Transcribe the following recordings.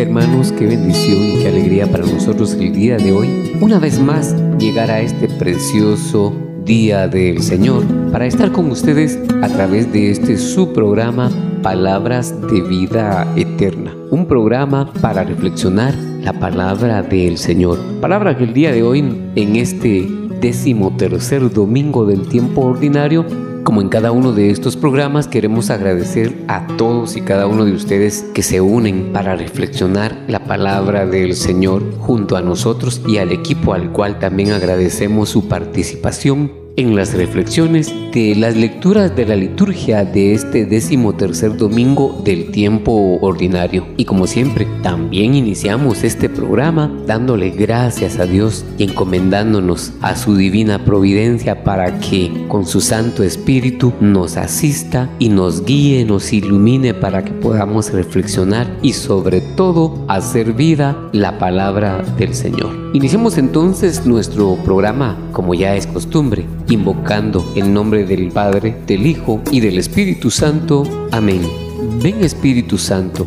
Hermanos, qué bendición y qué alegría para nosotros el día de hoy. Una vez más llegar a este precioso día del Señor para estar con ustedes a través de este su programa Palabras de Vida Eterna. Un programa para reflexionar la palabra del Señor. Palabra que el día de hoy en este décimo tercer domingo del tiempo ordinario como en cada uno de estos programas, queremos agradecer a todos y cada uno de ustedes que se unen para reflexionar la palabra del Señor junto a nosotros y al equipo al cual también agradecemos su participación en las reflexiones de las lecturas de la liturgia de este décimo tercer domingo del tiempo ordinario. Y como siempre, también iniciamos este programa dándole gracias a Dios y encomendándonos a su divina providencia para que con su Santo Espíritu nos asista y nos guíe, nos ilumine para que podamos reflexionar y sobre todo hacer vida la palabra del Señor. Iniciemos entonces nuestro programa como ya es costumbre, invocando el nombre del Padre, del Hijo y del Espíritu Santo. Amén. Ven Espíritu Santo,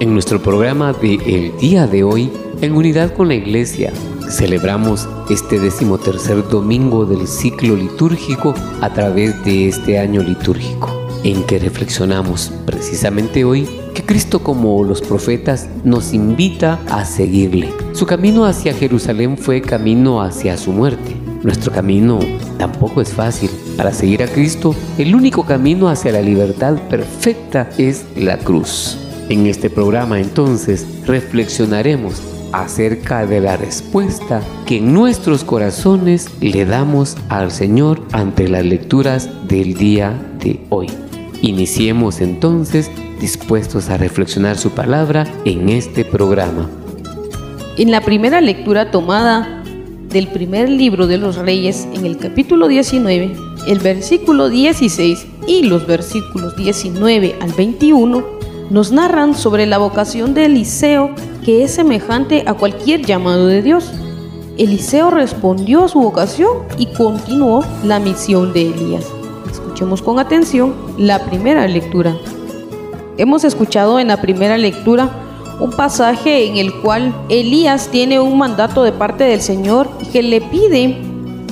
En nuestro programa de El día de hoy, en unidad con la Iglesia, celebramos este decimotercer domingo del ciclo litúrgico a través de este año litúrgico en que reflexionamos precisamente hoy que Cristo como los profetas nos invita a seguirle. Su camino hacia Jerusalén fue camino hacia su muerte. Nuestro camino tampoco es fácil. Para seguir a Cristo, el único camino hacia la libertad perfecta es la cruz. En este programa entonces reflexionaremos acerca de la respuesta que en nuestros corazones le damos al Señor ante las lecturas del día de hoy. Iniciemos entonces dispuestos a reflexionar su palabra en este programa. En la primera lectura tomada del primer libro de los reyes, en el capítulo 19, el versículo 16 y los versículos 19 al 21 nos narran sobre la vocación de Eliseo que es semejante a cualquier llamado de Dios. Eliseo respondió a su vocación y continuó la misión de Elías. Escuchemos con atención la primera lectura. Hemos escuchado en la primera lectura un pasaje en el cual Elías tiene un mandato de parte del Señor que le pide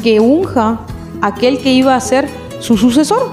que unja aquel que iba a ser su sucesor,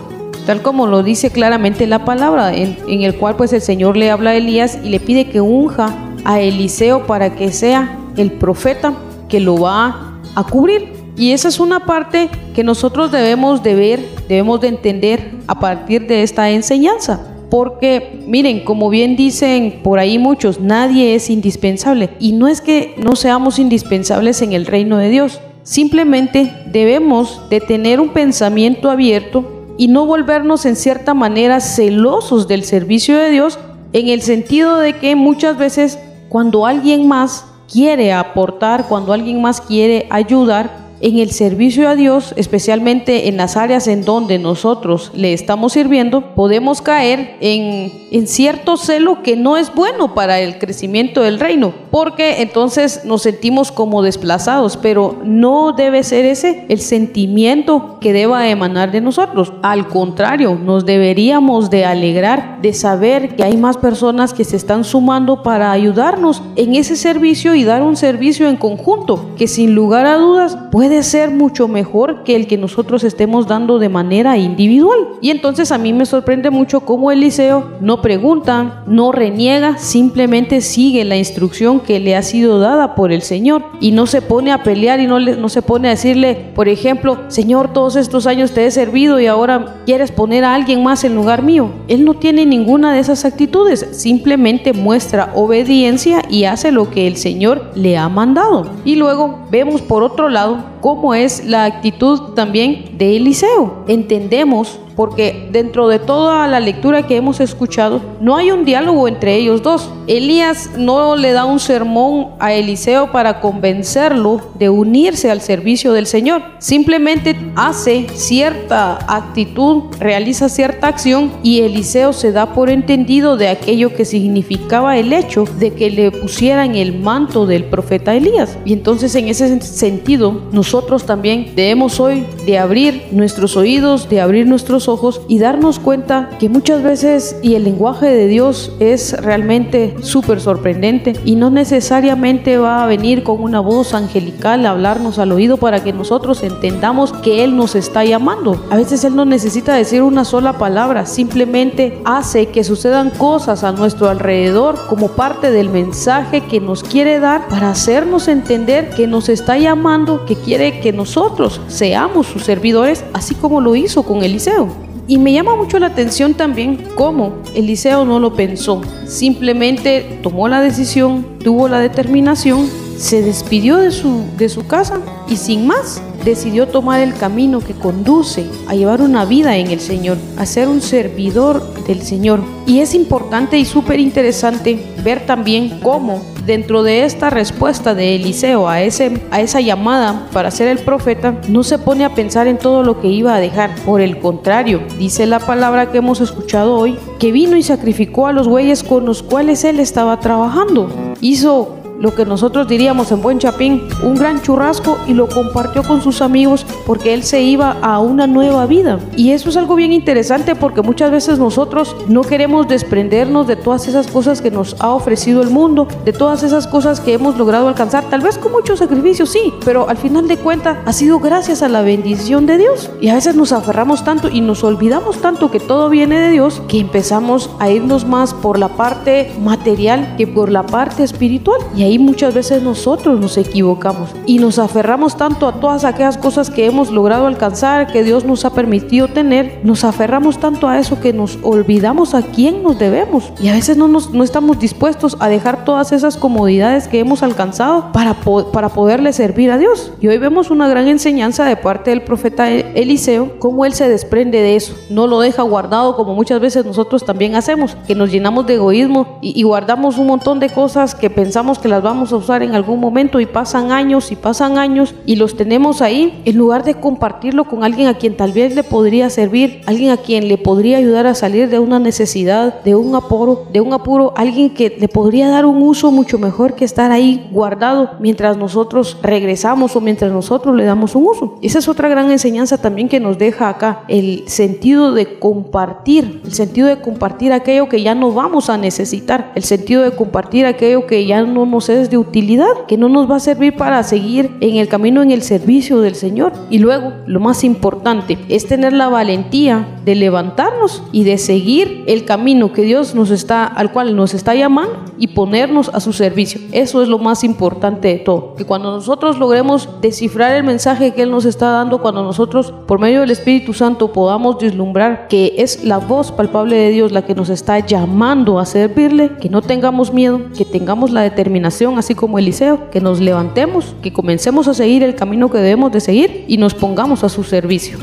tal como lo dice claramente la palabra, en, el cual pues el Señor le habla a Elías y le pide que unja a Eliseo para que sea el profeta que lo va a cubrir. Y esa es una parte que nosotros debemos de ver, debemos de entender a partir de esta enseñanza. Porque miren, como bien dicen por ahí muchos, nadie es indispensable. Y no es que no seamos indispensables en el reino de Dios. Simplemente debemos de tener un pensamiento abierto y no volvernos en cierta manera celosos del servicio de Dios en el sentido de que muchas veces cuando alguien más quiere aportar, cuando alguien más quiere ayudar, en el servicio a Dios, especialmente en las áreas en donde nosotros le estamos sirviendo, podemos caer en, en cierto celo que no es bueno para el crecimiento del reino, porque entonces nos sentimos como desplazados, pero no debe ser ese el sentimiento que deba emanar de nosotros. Al contrario, nos deberíamos de alegrar de saber que hay más personas que se están sumando para ayudarnos en ese servicio y dar un servicio en conjunto, que sin lugar a dudas puede ser mucho mejor que el que nosotros estemos dando de manera individual. Y entonces a mí me sorprende mucho cómo Eliseo no pregunta, no reniega, simplemente sigue la instrucción que le ha sido dada por el Señor y no se pone a pelear y no, no se pone a decirle, por ejemplo, Señor, todos estos años te he servido y ahora quieres poner a alguien más en lugar mío. Él no tiene ninguna de esas actitudes, simplemente muestra obediencia y hace lo que el Señor le ha mandado. Y luego vemos por otro lado cómo es la actitud también de Eliseo. Entendemos porque dentro de toda la lectura que hemos escuchado, no hay un diálogo entre ellos dos. Elías no le da un sermón a Eliseo para convencerlo de unirse al servicio del Señor. Simplemente hace cierta actitud, realiza cierta acción y Eliseo se da por entendido de aquello que significaba el hecho de que le pusieran el manto del profeta Elías. Y entonces en ese sentido, nosotros también debemos hoy de abrir nuestros oídos, de abrir nuestros ojos y darnos cuenta que muchas veces y el lenguaje de Dios es realmente súper sorprendente y no necesariamente va a venir con una voz angelical a hablarnos al oído para que nosotros entendamos que Él nos está llamando. A veces Él no necesita decir una sola palabra, simplemente hace que sucedan cosas a nuestro alrededor como parte del mensaje que nos quiere dar para hacernos entender que nos está llamando, que quiere que nosotros seamos sus servidores, así como lo hizo con Eliseo. Y me llama mucho la atención también cómo Eliseo no lo pensó. Simplemente tomó la decisión, tuvo la determinación, se despidió de su, de su casa y sin más decidió tomar el camino que conduce a llevar una vida en el Señor, a ser un servidor del Señor. Y es importante y súper interesante ver también cómo dentro de esta respuesta de Eliseo a, ese, a esa llamada para ser el profeta, no se pone a pensar en todo lo que iba a dejar. Por el contrario, dice la palabra que hemos escuchado hoy, que vino y sacrificó a los bueyes con los cuales él estaba trabajando. Hizo lo que nosotros diríamos en buen chapín, un gran churrasco y lo compartió con sus amigos porque él se iba a una nueva vida. Y eso es algo bien interesante porque muchas veces nosotros no queremos desprendernos de todas esas cosas que nos ha ofrecido el mundo, de todas esas cosas que hemos logrado alcanzar, tal vez con mucho sacrificio, sí, pero al final de cuentas ha sido gracias a la bendición de Dios. Y a veces nos aferramos tanto y nos olvidamos tanto que todo viene de Dios que empezamos a irnos más por la parte material que por la parte espiritual. Y ahí muchas veces nosotros nos equivocamos y nos aferramos tanto a todas aquellas cosas que hemos logrado alcanzar, que Dios nos ha permitido tener, nos aferramos tanto a eso que nos olvidamos a quién nos debemos y a veces no, nos, no estamos dispuestos a dejar todas esas comodidades que hemos alcanzado para, para poderle servir a Dios. Y hoy vemos una gran enseñanza de parte del profeta Eliseo, cómo él se desprende de eso, no lo deja guardado como muchas veces nosotros también hacemos, que nos llenamos de egoísmo y, y guardamos un montón de cosas que pensamos que las vamos a usar en algún momento y pasan años y pasan años y los tenemos ahí, en lugar de compartirlo con alguien a quien tal vez le podría servir, alguien a quien le podría ayudar a salir de una necesidad, de un apuro, de un apuro, alguien que le podría dar un uso mucho mejor que estar ahí guardado mientras nosotros regresamos o mientras nosotros le damos un uso. Esa es otra gran enseñanza también que nos deja acá, el sentido de compartir, el sentido de compartir aquello que ya no vamos a necesitar, el sentido de compartir aquello que ya no nos es de utilidad, que no nos va a servir para seguir en el camino en el servicio del Señor. Y luego, lo más importante es tener la valentía de levantarnos y de seguir el camino que Dios nos está al cual nos está llamando y ponernos a su servicio. Eso es lo más importante de todo, que cuando nosotros logremos descifrar el mensaje que él nos está dando, cuando nosotros por medio del Espíritu Santo podamos vislumbrar que es la voz palpable de Dios la que nos está llamando a servirle, que no tengamos miedo, que tengamos la determinación así como Eliseo, que nos levantemos, que comencemos a seguir el camino que debemos de seguir y nos pongamos a su servicio.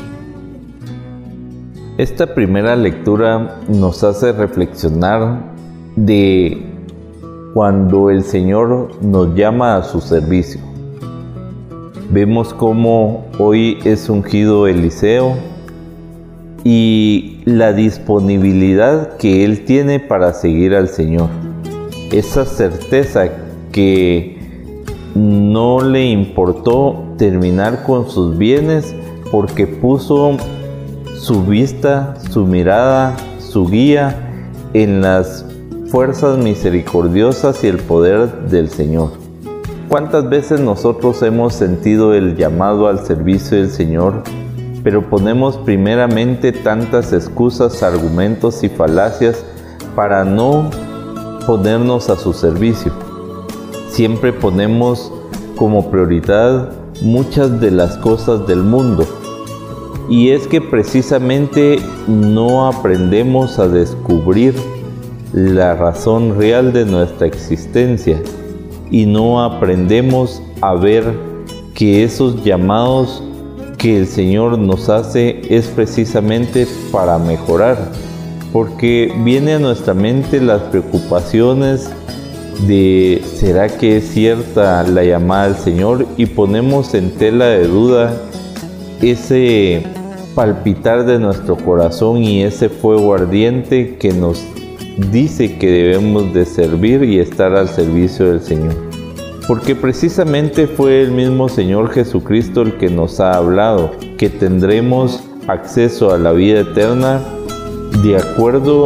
Esta primera lectura nos hace reflexionar de cuando el Señor nos llama a su servicio. Vemos cómo hoy es ungido Eliseo y la disponibilidad que él tiene para seguir al Señor. Esa certeza que no le importó terminar con sus bienes porque puso su vista, su mirada, su guía en las fuerzas misericordiosas y el poder del Señor. ¿Cuántas veces nosotros hemos sentido el llamado al servicio del Señor, pero ponemos primeramente tantas excusas, argumentos y falacias para no ponernos a su servicio? Siempre ponemos como prioridad muchas de las cosas del mundo. Y es que precisamente no aprendemos a descubrir la razón real de nuestra existencia y no aprendemos a ver que esos llamados que el Señor nos hace es precisamente para mejorar, porque viene a nuestra mente las preocupaciones de ¿será que es cierta la llamada al Señor? y ponemos en tela de duda ese palpitar de nuestro corazón y ese fuego ardiente que nos dice que debemos de servir y estar al servicio del Señor. Porque precisamente fue el mismo Señor Jesucristo el que nos ha hablado, que tendremos acceso a la vida eterna de acuerdo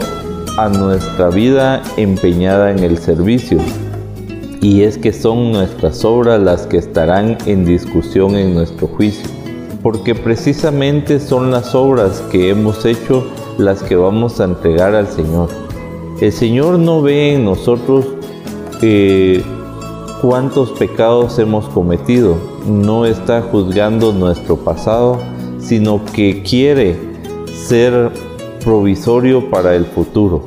a nuestra vida empeñada en el servicio. Y es que son nuestras obras las que estarán en discusión en nuestro juicio. Porque precisamente son las obras que hemos hecho las que vamos a entregar al Señor. El Señor no ve en nosotros eh, cuántos pecados hemos cometido, no está juzgando nuestro pasado, sino que quiere ser provisorio para el futuro.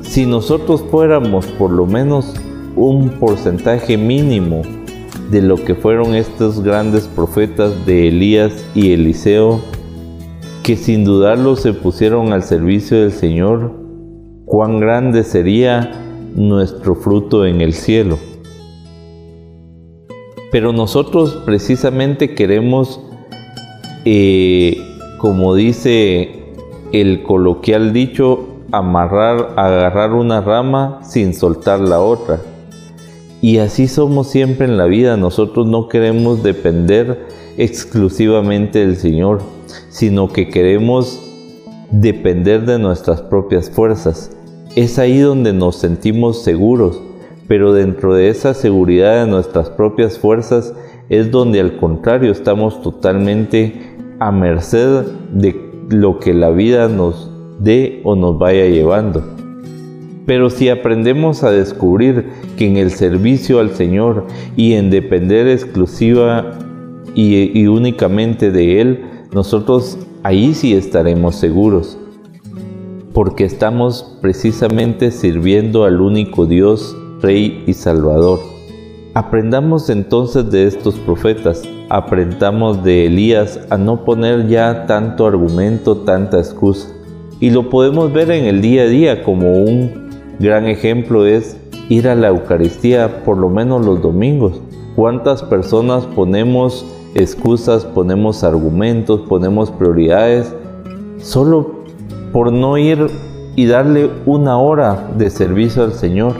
Si nosotros fuéramos por lo menos un porcentaje mínimo de lo que fueron estos grandes profetas de Elías y Eliseo, que sin dudarlo se pusieron al servicio del Señor, cuán grande sería nuestro fruto en el cielo. Pero nosotros precisamente queremos, eh, como dice el coloquial dicho, amarrar, agarrar una rama sin soltar la otra. Y así somos siempre en la vida. Nosotros no queremos depender exclusivamente del Señor, sino que queremos depender de nuestras propias fuerzas. Es ahí donde nos sentimos seguros, pero dentro de esa seguridad de nuestras propias fuerzas es donde al contrario estamos totalmente a merced de lo que la vida nos dé o nos vaya llevando. Pero si aprendemos a descubrir que en el servicio al Señor y en depender exclusiva y, y únicamente de Él, nosotros ahí sí estaremos seguros porque estamos precisamente sirviendo al único Dios, Rey y Salvador. Aprendamos entonces de estos profetas, aprendamos de Elías a no poner ya tanto argumento, tanta excusa. Y lo podemos ver en el día a día como un gran ejemplo es ir a la Eucaristía por lo menos los domingos. ¿Cuántas personas ponemos excusas, ponemos argumentos, ponemos prioridades solo por no ir y darle una hora de servicio al Señor,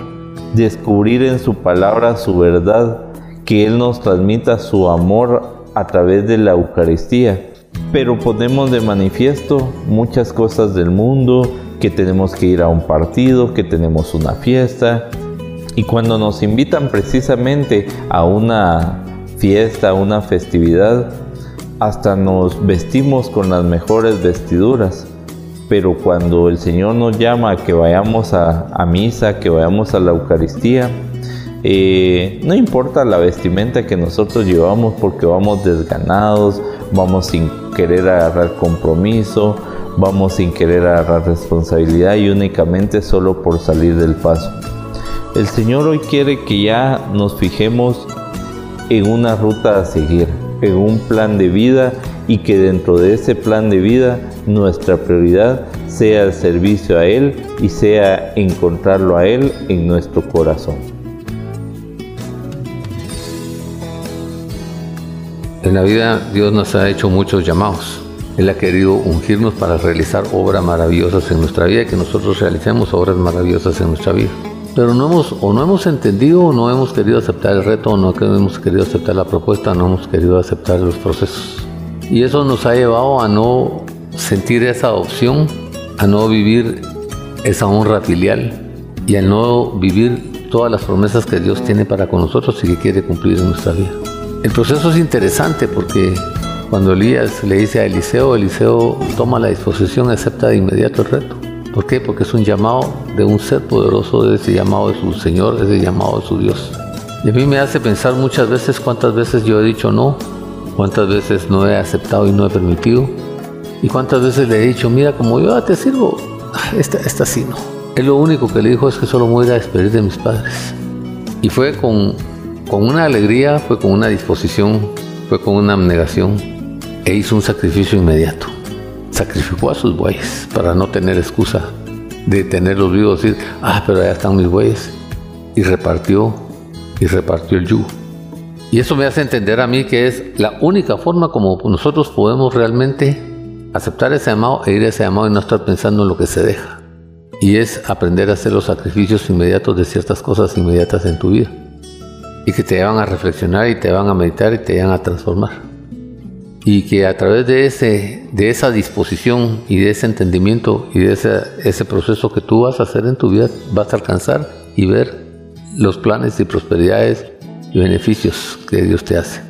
descubrir en su palabra su verdad, que Él nos transmita su amor a través de la Eucaristía. Pero ponemos de manifiesto muchas cosas del mundo, que tenemos que ir a un partido, que tenemos una fiesta. Y cuando nos invitan precisamente a una fiesta, a una festividad, hasta nos vestimos con las mejores vestiduras pero cuando el Señor nos llama a que vayamos a, misa, que vayamos a la Eucaristía, eh, no importa la vestimenta que nosotros llevamos porque vamos desganados, vamos sin querer agarrar compromiso, vamos sin querer agarrar responsabilidad y únicamente solo por salir del paso. El Señor hoy quiere que ya nos fijemos en una ruta a seguir, en un plan de vida y que dentro de ese plan de vida nuestra prioridad sea el servicio a Él y sea encontrarlo a Él en nuestro corazón. En la vida Dios nos ha hecho muchos llamados. Él ha querido ungirnos para realizar obras maravillosas en nuestra vida, que nosotros realicemos obras maravillosas en nuestra vida. Pero no hemos, o no hemos entendido, o no hemos querido aceptar el reto, o no hemos querido aceptar la propuesta, no hemos querido aceptar los procesos. Y eso nos ha llevado a no sentir esa opción, a no vivir esa honra filial y a no vivir todas las promesas que Dios tiene para con nosotros y que quiere cumplir en nuestra vida. El proceso es interesante porque cuando Elías le dice a Eliseo, Eliseo toma la disposición, acepta de inmediato el reto. ¿Por qué? Porque es un llamado de un ser poderoso, de ese llamado de su Señor, ese llamado de su Dios. Y a mí me hace pensar muchas veces cuántas veces yo he dicho no, cuántas veces no he aceptado y no he permitido, y cuántas veces le he dicho, mira, como yo te sirvo, esta, esta sí no. Él lo único que le dijo es que solo me voy a despedir de mis padres. Y fue con con una alegría, fue con una disposición, fue con una abnegación e hizo un sacrificio inmediato. Sacrificó a sus bueyes para no tener excusa de tenerlos vivos, decir, ah, pero allá están mis bueyes. Y repartió, y repartió el yugo. Y eso me hace entender a mí que es la única forma como nosotros podemos realmente aceptar ese llamado e ir a ese llamado y no estar pensando en lo que se deja. Y es aprender a hacer los sacrificios inmediatos de ciertas cosas inmediatas en tu vida y que te llevan a reflexionar y te van a meditar y te llevan a transformar. Y que a través de, ese, de esa disposición y de ese entendimiento y de ese, ese proceso que tú vas a hacer en tu vida, vas a alcanzar y ver los planes y prosperidades y beneficios que Dios te hace.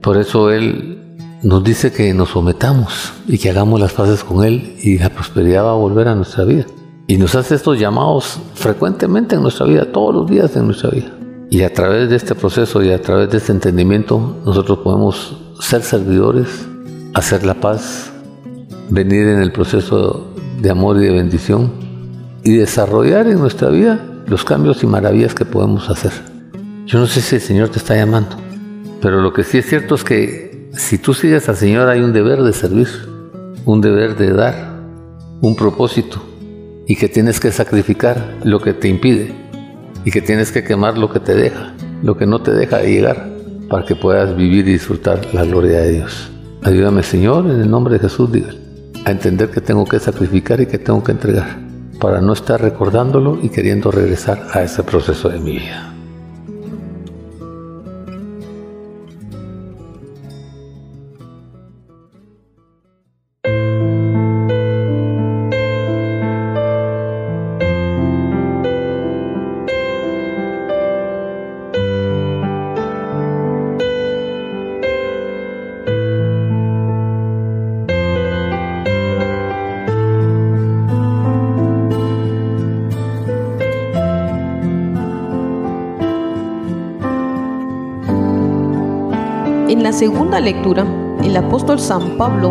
Por eso Él nos dice que nos sometamos y que hagamos las paces con Él y la prosperidad va a volver a nuestra vida. Y nos hace estos llamados frecuentemente en nuestra vida, todos los días en nuestra vida. Y a través de este proceso y a través de este entendimiento, nosotros podemos ser servidores, hacer la paz, venir en el proceso de amor y de bendición y desarrollar en nuestra vida los cambios y maravillas que podemos hacer. Yo no sé si el Señor te está llamando, pero lo que sí es cierto es que si tú sigues al Señor hay un deber de servir, un deber de dar, un propósito y que tienes que sacrificar lo que te impide y que tienes que quemar lo que te deja, lo que no te deja llegar, para que puedas vivir y disfrutar la gloria de Dios. Ayúdame Señor, en el nombre de Jesús, a entender que tengo que sacrificar y que tengo que entregar, para no estar recordándolo y queriendo regresar a ese proceso de mi vida. En la segunda lectura, el apóstol San Pablo,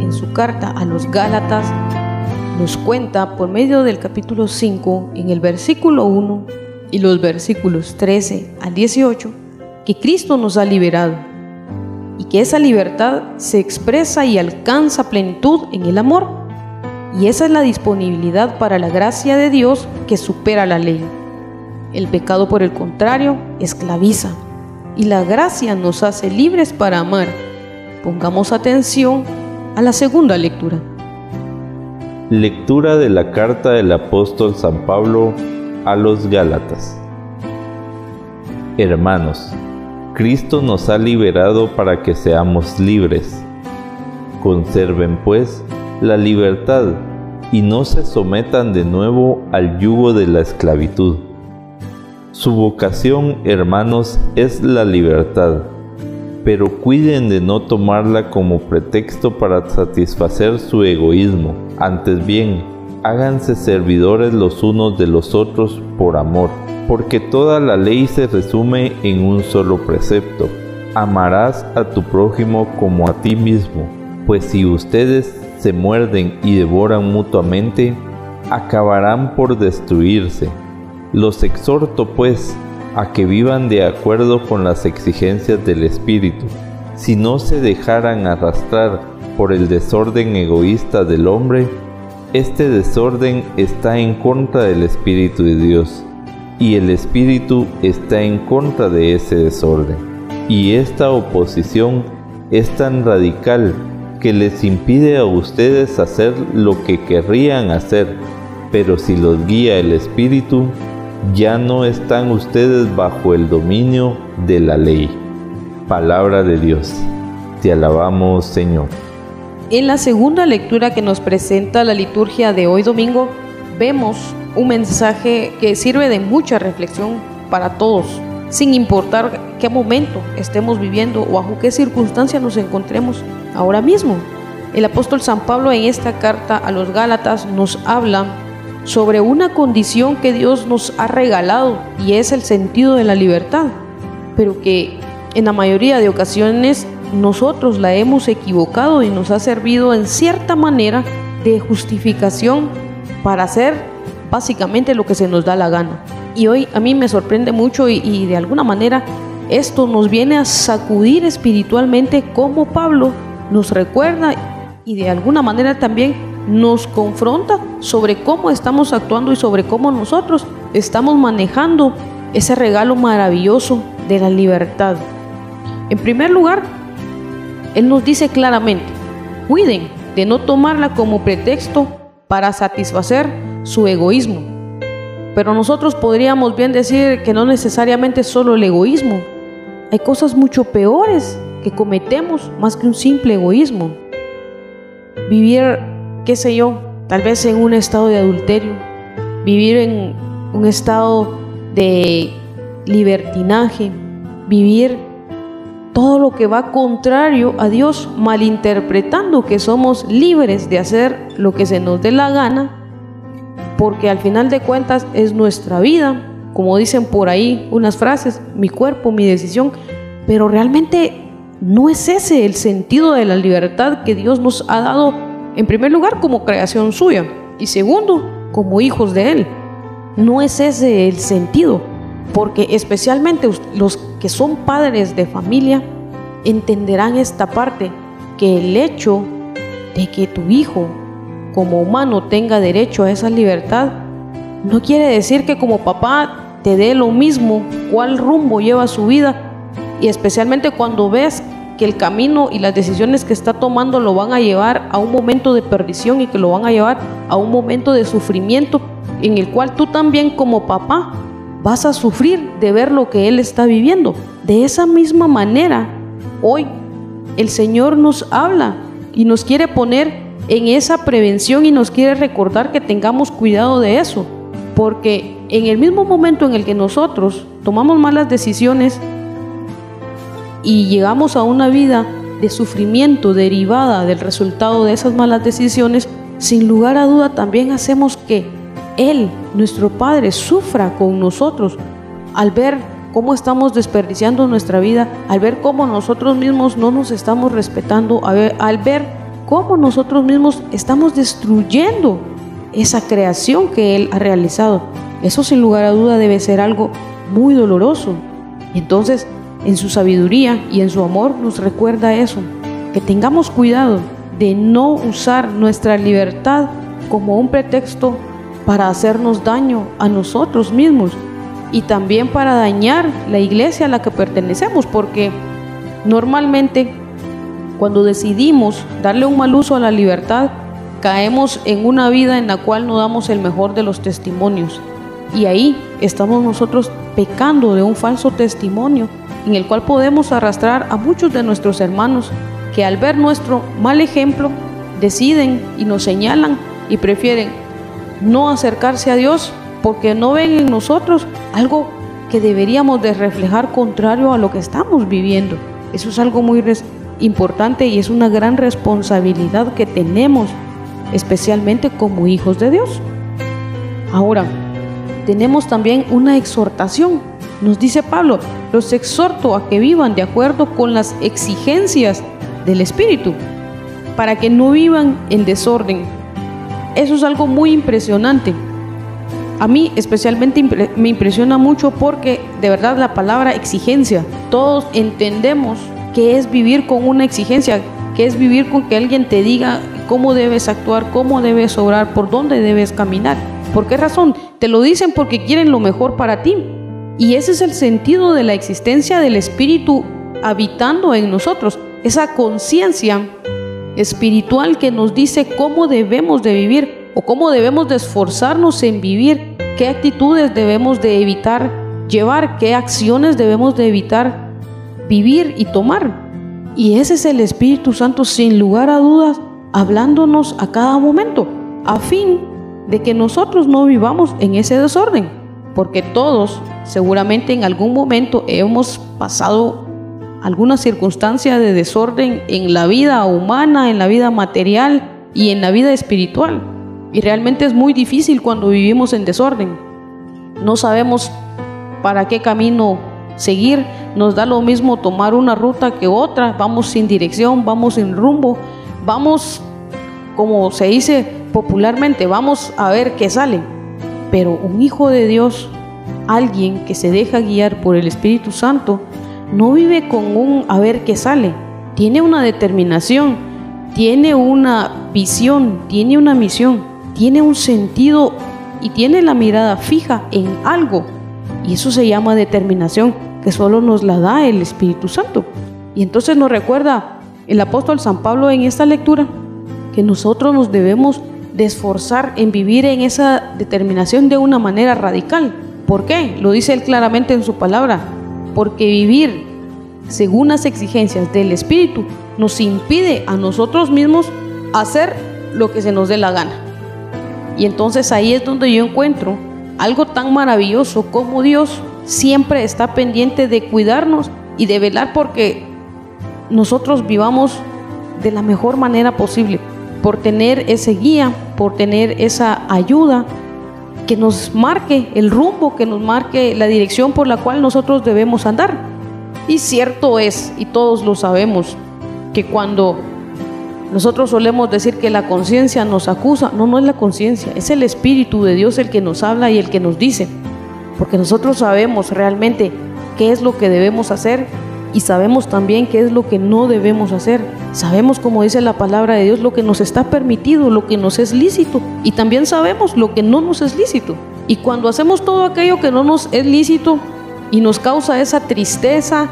en su carta a los Gálatas, nos cuenta por medio del capítulo 5, en el versículo 1 y los versículos 13 al 18, que Cristo nos ha liberado y que esa libertad se expresa y alcanza plenitud en el amor. Y esa es la disponibilidad para la gracia de Dios que supera la ley. El pecado, por el contrario, esclaviza y la gracia nos hace libres para amar. Pongamos atención a la segunda lectura. Lectura de la carta del apóstol San Pablo a los Gálatas. Hermanos, Cristo nos ha liberado para que seamos libres. Conserven pues la libertad y no se sometan de nuevo al yugo de la esclavitud. Su vocación, hermanos, es la libertad, pero cuiden de no tomarla como pretexto para satisfacer su egoísmo. Antes bien, háganse servidores los unos de los otros por amor, porque toda la ley se resume en un solo precepto. Amarás a tu prójimo como a ti mismo, pues si ustedes se muerden y devoran mutuamente, acabarán por destruirse los exhorto, pues, a que vivan de acuerdo con las exigencias del Espíritu. Si no se dejaran arrastrar por el desorden egoísta del hombre, este desorden está en contra del Espíritu de Dios, y el Espíritu está en contra de ese desorden. Y esta oposición es tan radical que les impide a ustedes hacer lo que querrían hacer, pero si los guía el Espíritu, ya no están ustedes bajo el dominio de la ley. Palabra de Dios. Te alabamos, Señor. En la segunda lectura que nos presenta la liturgia de hoy domingo, vemos un mensaje que sirve de mucha reflexión para todos, sin importar qué momento estemos viviendo o bajo qué circunstancia nos encontremos ahora mismo. El apóstol San Pablo en esta carta a los Gálatas nos habla sobre una condición que Dios nos ha regalado y es el sentido de la libertad, pero que en la mayoría de ocasiones nosotros la hemos equivocado y nos ha servido en cierta manera de justificación para hacer básicamente lo que se nos da la gana. Y hoy a mí me sorprende mucho y, de alguna manera esto nos viene a sacudir espiritualmente como Pablo nos recuerda y de alguna manera también nos confronta sobre cómo estamos actuando y sobre cómo nosotros estamos manejando ese regalo maravilloso de la libertad. En primer lugar, Él nos dice claramente, cuiden de no tomarla como pretexto para satisfacer su egoísmo pero nosotros podríamos bien decir que no necesariamente solo el egoísmo. Hay cosas mucho peores que cometemos más que un simple egoísmo. Vivir, qué sé yo, tal vez en un estado de adulterio, vivir en un estado de libertinaje, vivir todo lo que va contrario a Dios, malinterpretando que somos libres de hacer lo que se nos dé la gana porque al final de cuentas es nuestra vida, como dicen por ahí unas frases, mi cuerpo, mi decisión, pero realmente no es ese el sentido de la libertad que Dios nos ha dado, en primer lugar, como creación suya, y segundo, como hijos de Él. No es ese el sentido, porque especialmente los que son padres de familia entenderán esta parte, que el hecho de que tu hijo como humano tenga derecho a esa libertad, no quiere decir que como papá te dé lo mismo cuál rumbo lleva su vida y especialmente cuando ves que el camino y las decisiones que está tomando lo van a llevar a un momento de perdición y que lo van a llevar a un momento de sufrimiento en el cual tú también como papá vas a sufrir de ver lo que él está viviendo. De esa misma manera, hoy el Señor nos habla y nos quiere poner en esa prevención y nos quiere recordar que tengamos cuidado de eso, porque en el mismo momento en el que nosotros tomamos malas decisiones y llegamos a una vida de sufrimiento derivada del resultado de esas malas decisiones, sin lugar a duda también hacemos que Él, nuestro Padre, sufra con nosotros al ver cómo estamos desperdiciando nuestra vida, al ver cómo nosotros mismos no nos estamos respetando, al ver cómo nosotros mismos estamos destruyendo esa creación que Él ha realizado. Eso sin lugar a duda debe ser algo muy doloroso. Entonces, en su sabiduría y en su amor nos recuerda eso, que tengamos cuidado de no usar nuestra libertad como un pretexto para hacernos daño a nosotros mismos y también para dañar la iglesia a la que pertenecemos, porque normalmente cuando decidimos darle un mal uso a la libertad, caemos en una vida en la cual no damos el mejor de los testimonios. Y ahí estamos nosotros pecando de un falso testimonio en el cual podemos arrastrar a muchos de nuestros hermanos que al ver nuestro mal ejemplo deciden y nos señalan y prefieren no acercarse a Dios porque no ven en nosotros algo que deberíamos de reflejar contrario a lo que estamos viviendo. Eso es algo muy importante y es una gran responsabilidad que tenemos, especialmente como hijos de Dios. Ahora, tenemos también una exhortación. Nos dice Pablo, los exhorto a que vivan de acuerdo con las exigencias del Espíritu, para que no vivan en desorden. Eso es algo muy impresionante. A mí especialmente me impresiona mucho porque de verdad la palabra exigencia, todos entendemos que es vivir con una exigencia, que es vivir con que alguien te diga cómo debes actuar, cómo debes obrar, por dónde debes caminar. ¿Por qué razón? Te lo dicen porque quieren lo mejor para ti. Y ese es el sentido de la existencia del Espíritu habitando en nosotros. esa conciencia espiritual que nos dice cómo debemos de vivir o cómo debemos de esforzarnos en vivir, qué actitudes debemos de evitar llevar, qué acciones debemos de evitar vivir y tomar. Y ese es el Espíritu Santo sin lugar a dudas hablándonos a cada momento, a fin de que nosotros no vivamos en ese desorden, porque todos seguramente en algún momento hemos pasado alguna circunstancia de desorden en la vida humana, en la vida material y en la vida espiritual. Y realmente es muy difícil cuando vivimos en desorden. No sabemos para qué camino seguir, nos da lo mismo tomar una ruta que otra, vamos sin dirección, vamos sin rumbo, vamos, como se dice popularmente, vamos a ver qué sale. Pero un hijo de Dios, alguien que se deja guiar por el Espíritu Santo, no vive con un a ver qué sale, tiene una determinación, tiene una visión, tiene una misión, tiene un sentido y tiene la mirada fija en algo. Y eso se llama determinación, que solo nos la da el Espíritu Santo. Y entonces nos recuerda el apóstol San Pablo en esta lectura que nosotros nos debemos de esforzar en vivir en esa determinación de una manera radical. ¿Por qué? Lo dice él claramente en su palabra porque vivir según las exigencias del Espíritu nos impide a nosotros mismos hacer lo que se nos dé la gana. Y entonces ahí es donde yo encuentro algo tan maravilloso como Dios siempre está pendiente de cuidarnos y de velar porque nosotros vivamos de la mejor manera posible, por tener ese guía, por tener esa ayuda, que nos marque el rumbo, que nos marque la dirección por la cual nosotros debemos andar. Y cierto es, y todos lo sabemos, que cuando nosotros solemos decir que la conciencia nos acusa, no, no es la conciencia, es el Espíritu de Dios el que nos habla y el que nos dice, porque nosotros sabemos realmente qué es lo que debemos hacer y sabemos también qué es lo que no debemos hacer. Sabemos, como dice la palabra de Dios, lo que nos está permitido, lo que nos es lícito y también sabemos lo que no nos es lícito. Y cuando hacemos todo aquello que no nos es lícito y nos causa esa tristeza,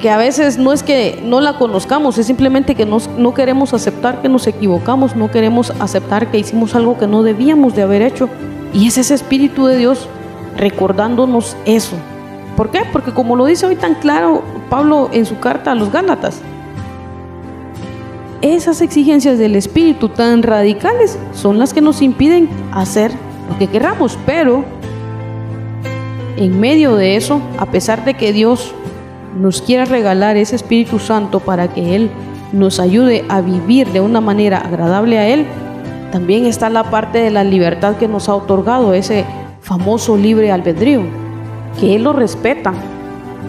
que a veces no es que no la conozcamos, es simplemente que no queremos aceptar que nos equivocamos, no queremos aceptar que hicimos algo que no debíamos de haber hecho. Y es ese Espíritu de Dios recordándonos eso. ¿Por qué? Porque como lo dice hoy tan claro Pablo en su carta a los Gálatas, esas exigencias del espíritu tan radicales son las que nos impiden hacer lo que queramos, pero en medio de eso, a pesar de que Dios nos quiera regalar ese Espíritu Santo para que Él nos ayude a vivir de una manera agradable a Él, también está la parte de la libertad que nos ha otorgado ese famoso libre albedrío, que Él lo respeta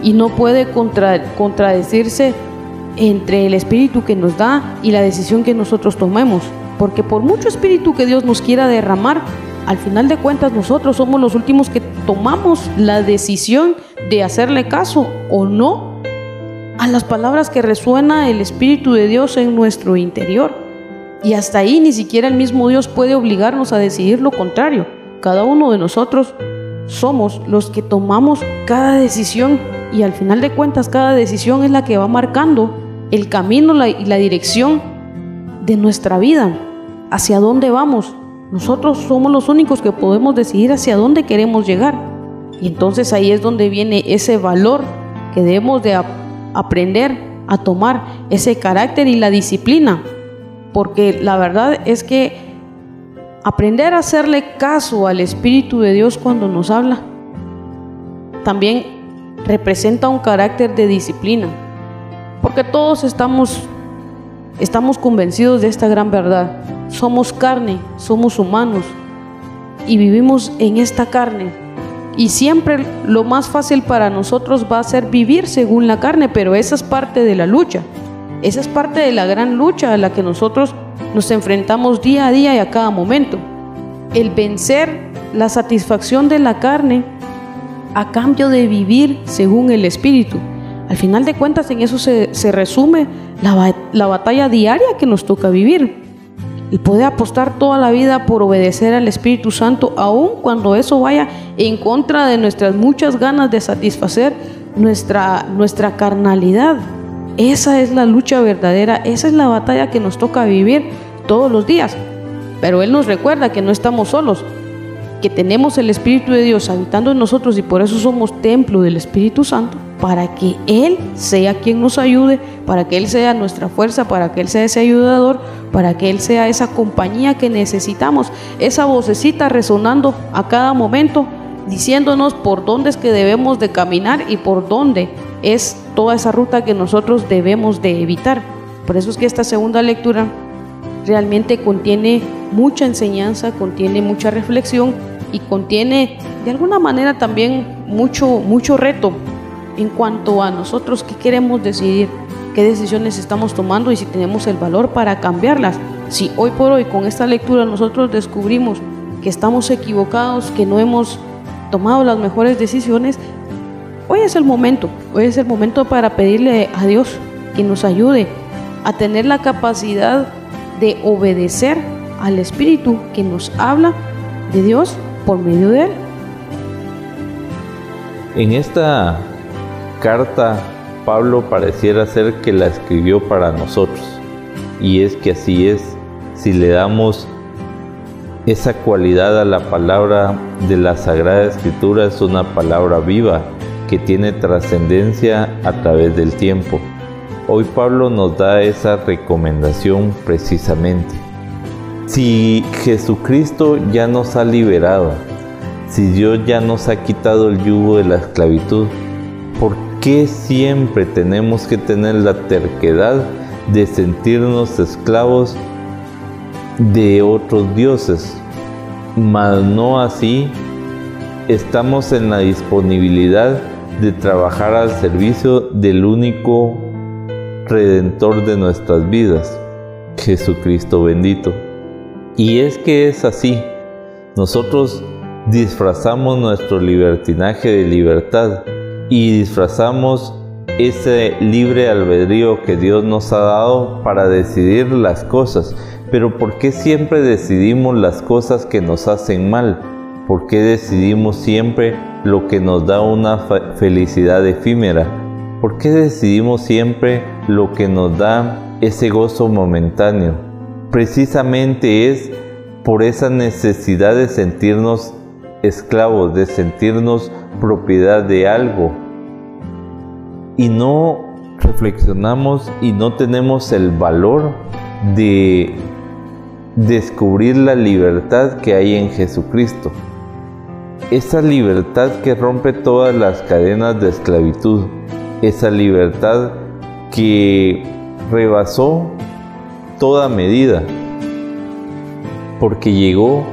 y no puede contradecirse entre el espíritu que nos da y la decisión que nosotros tomemos. Porque por mucho espíritu que Dios nos quiera derramar, al final de cuentas nosotros somos los últimos que tomamos la decisión de hacerle caso o no a las palabras que resuena el Espíritu de Dios en nuestro interior. Y hasta ahí ni siquiera el mismo Dios puede obligarnos a decidir lo contrario. Cada uno de nosotros somos los que tomamos cada decisión y al final de cuentas cada decisión es la que va marcando el camino y la dirección de nuestra vida, hacia dónde vamos. Nosotros somos los únicos que podemos decidir hacia dónde queremos llegar. Y entonces ahí es donde viene ese valor que debemos de aprender a tomar, ese carácter y la disciplina. Porque la verdad es que aprender a hacerle caso al Espíritu de Dios cuando nos habla, también representa un carácter de disciplina, porque todos estamos, estamos convencidos de esta gran verdad. Somos carne, somos humanos y vivimos en esta carne. Y siempre lo más fácil para nosotros va a ser vivir según la carne, pero esa es parte de la lucha. Esa es parte de la gran lucha a la que nosotros nos enfrentamos día a día y a cada momento. El vencer la satisfacción de la carne a cambio de vivir según el Espíritu. Al final de cuentas, en eso se, resume la, la batalla diaria que nos toca vivir. Y puede apostar toda la vida por obedecer al Espíritu Santo, aun cuando eso vaya en contra de nuestras muchas ganas de satisfacer nuestra, nuestra carnalidad. Esa es la lucha verdadera, esa es la batalla que nos toca vivir todos los días. Pero Él nos recuerda que no estamos solos, que tenemos el Espíritu de Dios habitando en nosotros y por eso somos templo del Espíritu Santo, para que Él sea quien nos ayude, para que Él sea nuestra fuerza, para que Él sea ese ayudador, para que Él sea esa compañía que necesitamos, esa vocecita resonando a cada momento, diciéndonos por dónde es que debemos de caminar y por dónde es toda esa ruta que nosotros debemos de evitar. Por eso es que esta segunda lectura realmente contiene mucha enseñanza, contiene mucha reflexión y contiene de alguna manera también mucho, mucho reto en cuanto a nosotros qué queremos decidir, qué decisiones estamos tomando y si tenemos el valor para cambiarlas. Si hoy por hoy con esta lectura nosotros descubrimos que estamos equivocados, que no hemos tomado las mejores decisiones, hoy es el momento, hoy es el momento para pedirle a Dios que nos ayude a tener la capacidad de obedecer al Espíritu que nos habla de Dios por medio de Él. En esta carta, Pablo pareciera ser que la escribió para nosotros. Y es que así es, si le damos esa cualidad a la palabra de la Sagrada Escritura, es una palabra viva que tiene trascendencia a través del tiempo. Hoy Pablo nos da esa recomendación precisamente. Si Jesucristo ya nos ha liberado, si Dios ya nos ha quitado el yugo de la esclavitud, ¿por qué siempre tenemos que tener la terquedad de sentirnos esclavos de otros dioses? Mas no así, estamos en la disponibilidad de trabajar al servicio del único redentor de nuestras vidas, Jesucristo bendito. Y es que es así. Nosotros disfrazamos nuestro libertinaje de libertad y disfrazamos ese libre albedrío que Dios nos ha dado para decidir las cosas. Pero ¿por qué siempre decidimos las cosas que nos hacen mal? ¿Por qué decidimos siempre lo que nos da una felicidad efímera? ¿Por qué decidimos siempre lo que nos da ese gozo momentáneo? precisamente es por esa necesidad de sentirnos esclavos, de sentirnos propiedad de algo. Y no reflexionamos y no tenemos el valor de descubrir la libertad que hay en Jesucristo. Esa libertad que rompe todas las cadenas de esclavitud. Esa libertad que rebasó toda medida, porque llegó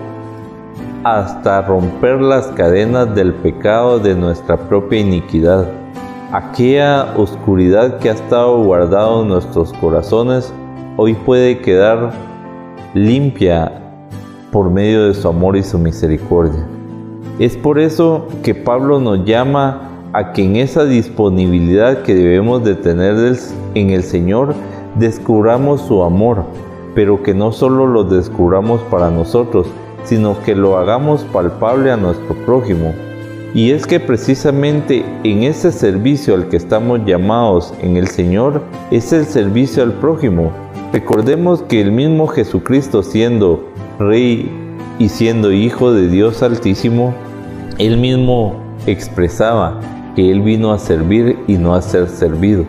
hasta romper las cadenas del pecado de nuestra propia iniquidad. Aquella oscuridad que ha estado guardada en nuestros corazones hoy puede quedar limpia por medio de su amor y su misericordia. Es por eso que Pablo nos llama a que en esa disponibilidad que debemos de tener en el Señor descubramos su amor, pero que no solo lo descubramos para nosotros, sino que lo hagamos palpable a nuestro prójimo. Y es que precisamente en ese servicio al que estamos llamados en el Señor es el servicio al prójimo. Recordemos que el mismo Jesucristo siendo Rey y siendo Hijo de Dios Altísimo, él mismo expresaba que Él vino a servir y no a ser servido.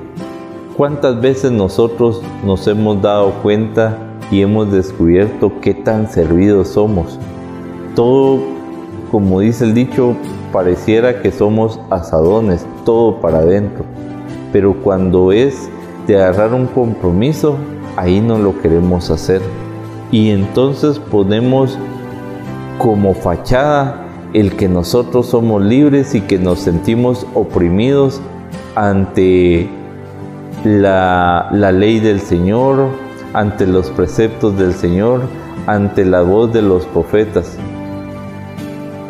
¿Cuántas veces nosotros nos hemos dado cuenta y hemos descubierto qué tan servidos somos? Todo, como dice el dicho, pareciera que somos asadones, todo para adentro. Pero cuando es de agarrar un compromiso, ahí no lo queremos hacer. Y entonces ponemos como fachada el que nosotros somos libres y que nos sentimos oprimidos ante la, ley del Señor, ante los preceptos del Señor, ante la voz de los profetas.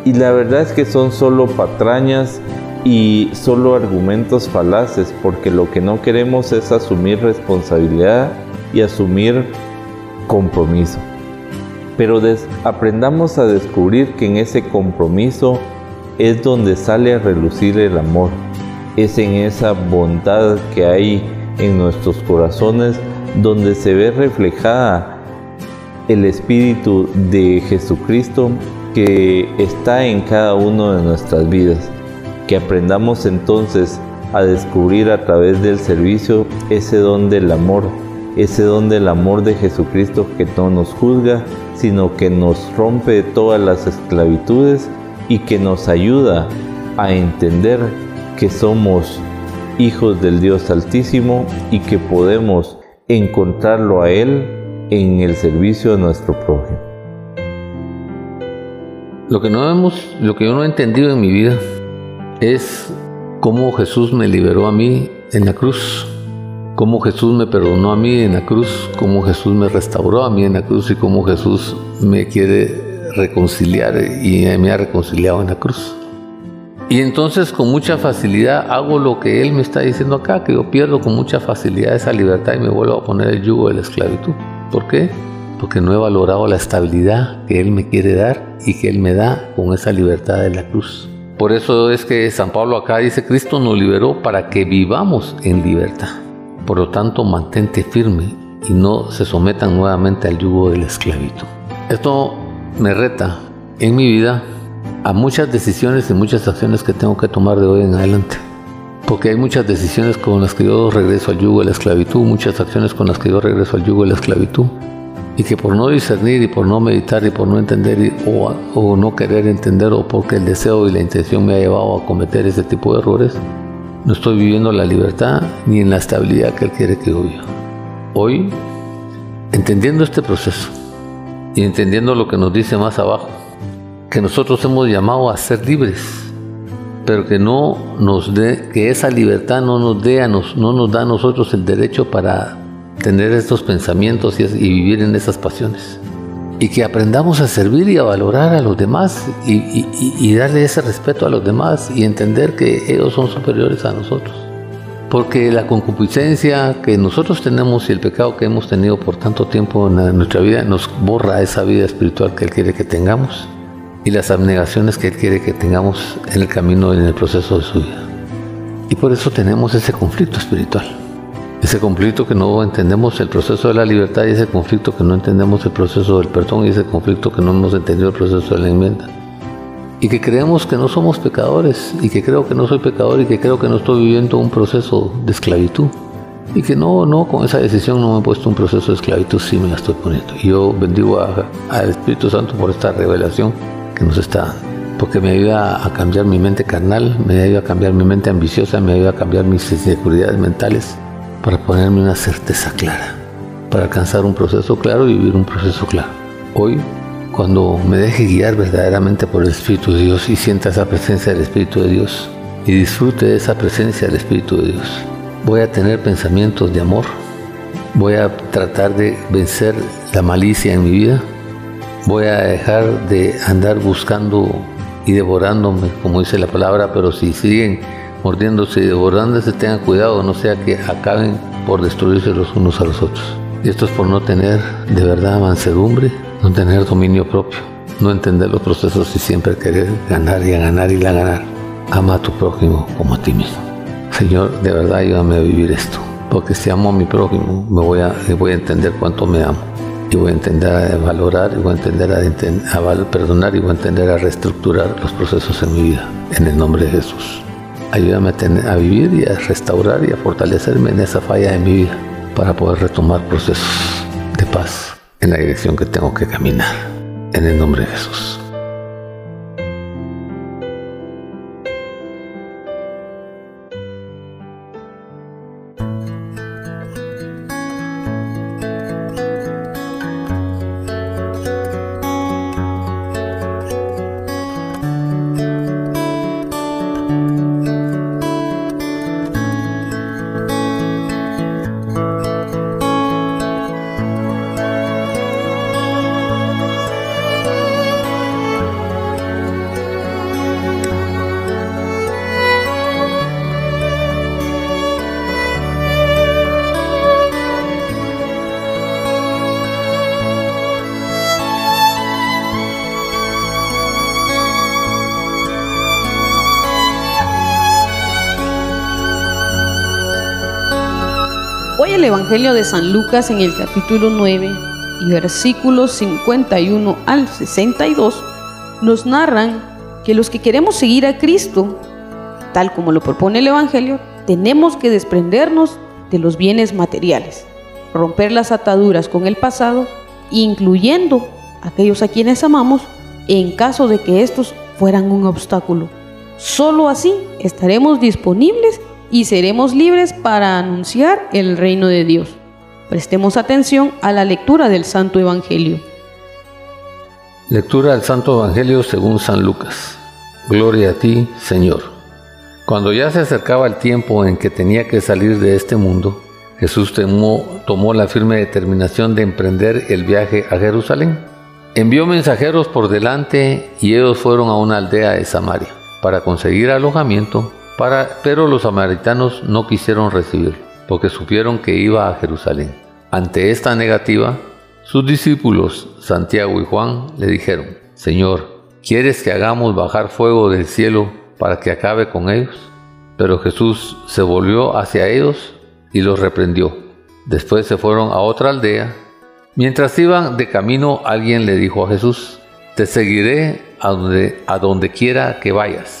Y la verdad es que son solo patrañas y solo argumentos falaces, porque lo que no queremos es asumir responsabilidad y asumir compromiso. Pero aprendamos a descubrir que en ese compromiso es donde sale a relucir el amor, es en esa bondad que hay en nuestros corazones donde se ve reflejada el Espíritu de Jesucristo que está en cada una de nuestras vidas. Que aprendamos entonces a descubrir a través del servicio ese don del amor, ese don del amor de Jesucristo que no nos juzga, sino que nos rompe todas las esclavitudes y que nos ayuda a entender que somos hijos del Dios Altísimo y que podemos encontrarlo a Él en el servicio de nuestro prójimo. Lo que no hemos, lo que yo no he entendido en mi vida es cómo Jesús me liberó a mí en la cruz, cómo Jesús me perdonó a mí en la cruz, cómo Jesús me restauró a mí en la cruz y cómo Jesús me quiere reconciliar y me ha reconciliado en la cruz. Y entonces con mucha facilidad hago lo que Él me está diciendo acá, que yo pierdo con mucha facilidad esa libertad y me vuelvo a poner el yugo de la esclavitud. ¿Por qué? Porque no he valorado la estabilidad que Él me quiere dar y que Él me da con esa libertad de la cruz. Por eso es que San Pablo acá dice, Cristo nos liberó para que vivamos en libertad. Por lo tanto, mantente firme y no se sometan nuevamente al yugo de la esclavitud. Esto me reta en mi vida a muchas decisiones y muchas acciones que tengo que tomar de hoy en adelante. Porque hay muchas decisiones con las que yo regreso al yugo de la esclavitud, muchas acciones con las que yo regreso al yugo de la esclavitud. Y que por no discernir y por no meditar y por no entender o, o no querer entender o porque el deseo y la intención me ha llevado a cometer ese tipo de errores, no estoy viviendo la libertad ni en la estabilidad que Él quiere que viva. Hoy, entendiendo este proceso y entendiendo lo que nos dice más abajo, que nosotros hemos llamado a ser libres, pero que no nos dé, que esa libertad no nos dé a nos, no nos da a nosotros el derecho para tener estos pensamientos y, vivir en esas pasiones. Y que aprendamos a servir y a valorar a los demás y, y darle ese respeto a los demás y entender que ellos son superiores a nosotros. Porque la concupiscencia que nosotros tenemos y el pecado que hemos tenido por tanto tiempo en nuestra vida nos borra esa vida espiritual que Él quiere que tengamos y las abnegaciones que Él quiere que tengamos en el camino, en el proceso de su vida. Y por eso tenemos ese conflicto espiritual. Ese conflicto que no entendemos el proceso de la libertad y ese conflicto que no entendemos el proceso del perdón y ese conflicto que no hemos entendido el proceso de la enmienda. Y que creemos que no somos pecadores y que creo que no soy pecador y que creo que no estoy viviendo un proceso de esclavitud. Y que no, no, con esa decisión no me he puesto un proceso de esclavitud, sí me la estoy poniendo. Y yo bendigo al Espíritu Santo por esta revelación nos está, porque me ayuda a cambiar mi mente carnal, me ayuda a cambiar mi mente ambiciosa, me ayuda a cambiar mis inseguridades mentales para ponerme una certeza clara, para alcanzar un proceso claro y vivir un proceso claro. Hoy, cuando me deje guiar verdaderamente por el Espíritu de Dios y sienta esa presencia del Espíritu de Dios y disfrute de esa presencia del Espíritu de Dios, voy a tener pensamientos de amor, voy a tratar de vencer la malicia en mi vida, voy a dejar de andar buscando y devorándome, como dice la palabra, pero si siguen mordiéndose y devorándose, tengan cuidado, no sea que acaben por destruirse los unos a los otros. Y esto es por no tener de verdad mansedumbre, no tener dominio propio, no entender los procesos y siempre querer ganar y a ganar y la ganar. Ama a tu prójimo como a ti mismo. Señor, de verdad ayúdame a vivir esto, porque si amo a mi prójimo, me voy a, voy a entender cuánto me amo y voy a entender a valorar, y voy a entender a, perdonar y voy a entender a reestructurar los procesos en mi vida, en el nombre de Jesús. Ayúdame a, a vivir y a restaurar y a fortalecerme en esa falla de mi vida para poder retomar procesos de paz en la dirección que tengo que caminar, en el nombre de Jesús. Evangelio de San Lucas en el capítulo 9 y versículos 51 al 62 nos narran que los que queremos seguir a Cristo, tal como lo propone el Evangelio, tenemos que desprendernos de los bienes materiales, romper las ataduras con el pasado, incluyendo aquellos a quienes amamos, en caso de que estos fueran un obstáculo. Solo así estaremos disponibles y seremos libres para anunciar el reino de Dios. Prestemos atención a la lectura del Santo Evangelio. Lectura del Santo Evangelio según San Lucas. Gloria a ti, Señor. Cuando ya se acercaba el tiempo en que tenía que salir de este mundo, Jesús tomó, la firme determinación de emprender el viaje a Jerusalén. Envió mensajeros por delante y ellos fueron a una aldea de Samaria para conseguir alojamiento, pero los samaritanos no quisieron recibirlo, porque supieron que iba a Jerusalén. Ante esta negativa, sus discípulos, Santiago y Juan, le dijeron, Señor, ¿quieres que hagamos bajar fuego del cielo para que acabe con ellos? Pero Jesús se volvió hacia ellos y los reprendió. Después se fueron a otra aldea. Mientras iban de camino, alguien le dijo a Jesús, Te seguiré a donde quiera que vayas.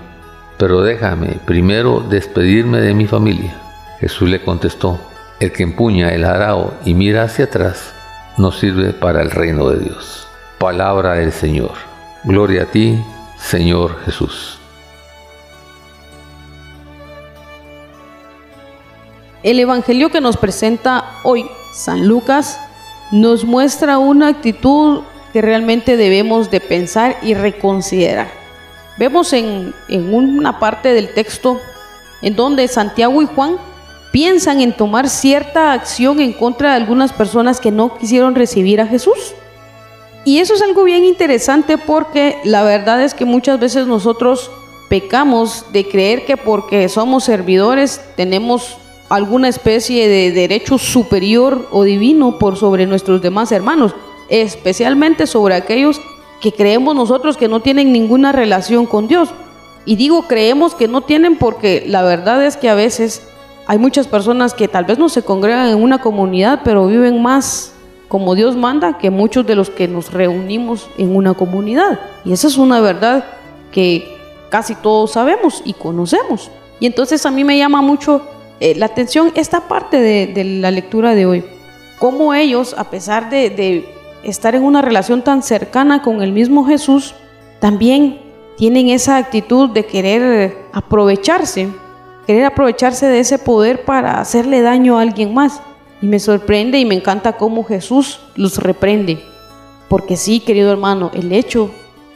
pero déjame primero despedirme de mi familia. Jesús le contestó, el que empuña el arao y mira hacia atrás, no sirve para el reino de Dios. Palabra del Señor. Gloria a ti, Señor Jesús. El Evangelio que nos presenta hoy San Lucas nos muestra una actitud que realmente debemos de pensar y reconsiderar. Vemos en, en una parte del texto en donde Santiago y Juan piensan en tomar cierta acción en contra de algunas personas que no quisieron recibir a Jesús. Y eso es algo bien interesante porque la verdad es que muchas veces nosotros pecamos de creer que porque somos servidores tenemos alguna especie de derecho superior o divino por sobre nuestros demás hermanos, especialmente sobre aquellos que creemos nosotros que no tienen ninguna relación con Dios. Y digo creemos que no tienen porque la verdad es que a veces hay muchas personas que tal vez no se congregan en una comunidad, pero viven más como Dios manda que muchos de los que nos reunimos en una comunidad. Y esa es una verdad que casi todos sabemos y conocemos. Y entonces a mí me llama mucho eh, la atención esta parte de, la lectura de hoy. Cómo ellos, a pesar de, de estar en una relación tan cercana con el mismo Jesús, también tienen esa actitud de querer aprovecharse, querer aprovecharse de ese poder para hacerle daño a alguien más. Y me sorprende y me encanta cómo Jesús los reprende. Porque sí, querido hermano, el hecho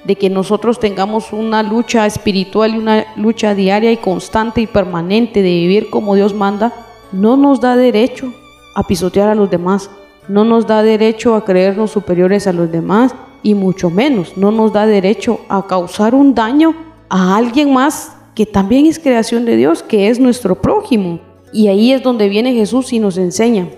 de que nosotros tengamos una lucha espiritual y una lucha diaria y constante y permanente de vivir como Dios manda, no nos da derecho a pisotear a los demás, no nos da derecho a creernos superiores a los demás y mucho menos no nos da derecho a causar un daño a alguien más que también es creación de Dios, que es nuestro prójimo. Y ahí es donde viene Jesús y nos enseña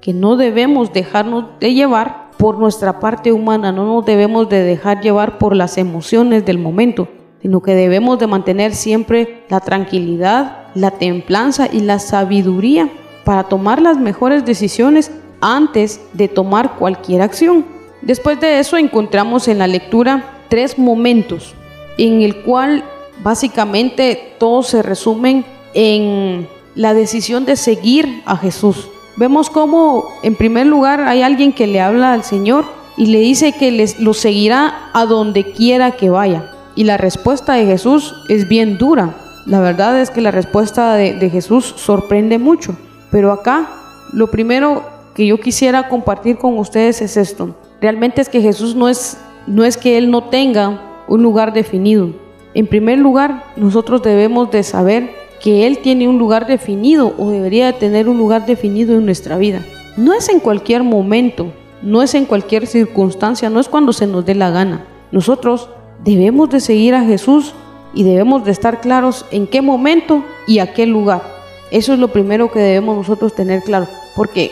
que no debemos dejarnos de llevar por nuestra parte humana, no nos debemos de dejar llevar por las emociones del momento, sino que debemos de mantener siempre la tranquilidad, la templanza y la sabiduría para tomar las mejores decisiones antes de tomar cualquier acción. Después de eso encontramos en la lectura tres momentos en el cual básicamente todos se resumen en la decisión de seguir a Jesús. Vemos cómo en primer lugar hay alguien que le habla al Señor y le dice que les, lo seguirá a donde quiera que vaya. Y la respuesta de Jesús es bien dura. La verdad es que la respuesta de, de Jesús sorprende mucho. Pero acá lo primero que yo quisiera compartir con ustedes es esto. Realmente es que Jesús no es, no es que Él no tenga un lugar definido. En primer lugar, nosotros debemos de saber que Él tiene un lugar definido o debería de tener un lugar definido en nuestra vida. No es en cualquier momento, no es en cualquier circunstancia, no es cuando se nos dé la gana. Nosotros debemos de seguir a Jesús y debemos de estar claros en qué momento y a qué lugar. Eso es lo primero que debemos nosotros tener claro, porque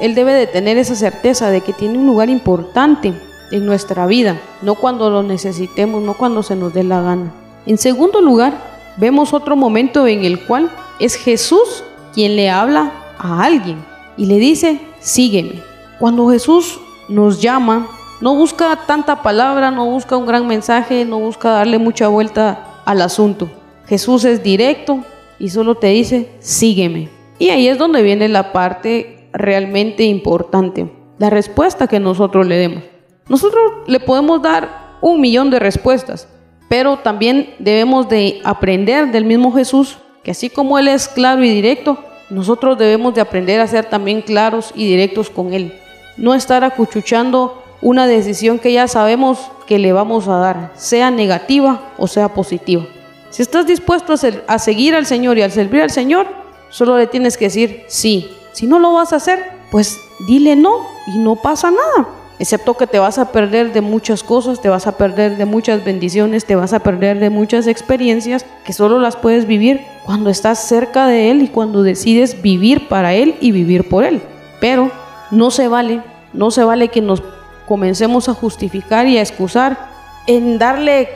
Él debe de tener esa certeza de que tiene un lugar importante en nuestra vida, no cuando lo necesitemos, no cuando se nos dé la gana. En segundo lugar, vemos otro momento en el cual es Jesús quien le habla a alguien y le dice, sígueme. Cuando Jesús nos llama, no busca tanta palabra, no busca un gran mensaje, no busca darle mucha vuelta al asunto. Jesús es directo y solo te dice, sígueme. Y ahí es donde viene la parte realmente importante, la respuesta que nosotros le demos. Nosotros le podemos dar un millón de respuestas, pero también debemos de aprender del mismo Jesús, que así como Él es claro y directo, nosotros debemos de aprender a ser también claros y directos con Él. No estar acuchuchando una decisión que ya sabemos que le vamos a dar, sea negativa o sea positiva. Si estás dispuesto a, seguir al Señor y a servir al Señor, solo le tienes que decir sí. Si no lo vas a hacer, pues dile no y no pasa nada excepto que te vas a perder de muchas cosas, te vas a perder de muchas bendiciones, te vas a perder de muchas experiencias que solo las puedes vivir cuando estás cerca de Él y cuando decides vivir para Él y vivir por Él. Pero no se vale, no se vale que nos comencemos a justificar y a excusar en darle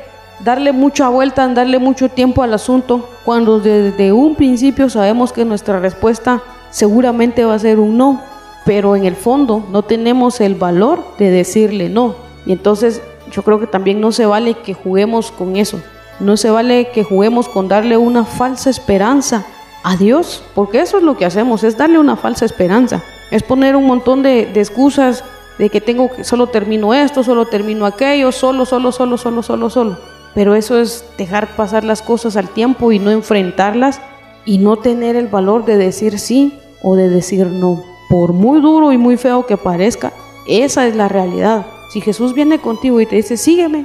darle mucha vuelta, en darle mucho tiempo al asunto, cuando desde un principio sabemos que nuestra respuesta seguramente va a ser un no, pero en el fondo no tenemos el valor de decirle no. Y entonces yo creo que también no se vale que juguemos con eso. No se vale que juguemos con darle una falsa esperanza a Dios, porque eso es lo que hacemos, es darle una falsa esperanza. Es poner un montón de, de excusas de que tengo que solo termino esto, solo termino aquello, solo, solo, solo, solo, solo, solo. Pero eso es dejar pasar las cosas al tiempo y no enfrentarlas y no tener el valor de decir sí o de decir no por muy duro y muy feo que parezca, esa es la realidad. Si Jesús viene contigo y te dice, sígueme,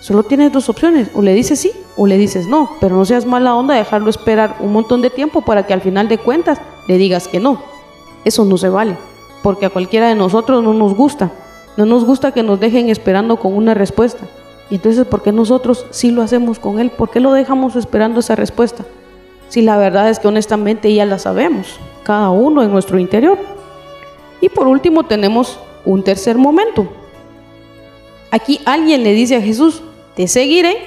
solo tienes dos opciones, o le dices sí o le dices no, pero no seas mala onda dejarlo esperar un montón de tiempo para que al final de cuentas le digas que no. Eso no se vale, porque a cualquiera de nosotros no nos gusta, no nos gusta que nos dejen esperando con una respuesta. Y entonces, ¿por qué nosotros sí lo hacemos con Él? ¿Por qué lo dejamos esperando esa respuesta? Si la verdad es que honestamente ya la sabemos cada uno en nuestro interior. Y por último tenemos un tercer momento. Aquí alguien le dice a Jesús, te seguiré,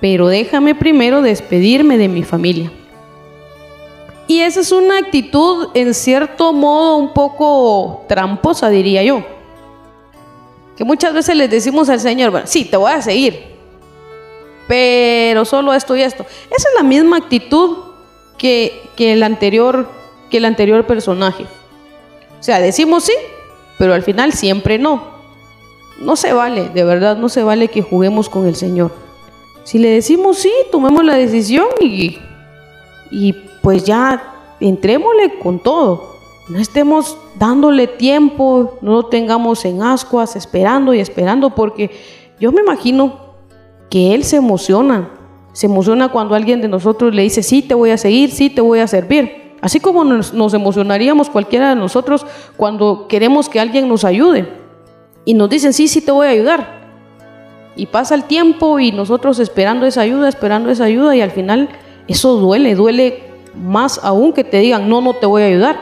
pero déjame primero despedirme de mi familia. Y esa es una actitud en cierto modo un poco tramposa, diría yo. Que muchas veces les decimos al Señor, bueno, sí, te voy a seguir, pero solo esto y esto. Esa es la misma actitud que, el anterior que el anterior personaje. O sea, decimos sí, pero al final siempre no. No se vale, de verdad, no se vale que juguemos con el Señor. Si le decimos sí, tomemos la decisión y, y pues ya entrémosle con todo. No estemos dándole tiempo, no lo tengamos en ascuas, esperando y esperando, porque yo me imagino que Él se emociona. Se emociona cuando alguien de nosotros le dice, sí, te voy a seguir, sí, te voy a servir. Así como nos, emocionaríamos cualquiera de nosotros cuando queremos que alguien nos ayude y nos dicen, sí, sí te voy a ayudar. Y pasa el tiempo y nosotros esperando esa ayuda, esperando esa ayuda y al final eso duele, duele más aún que te digan, no, no te voy a ayudar.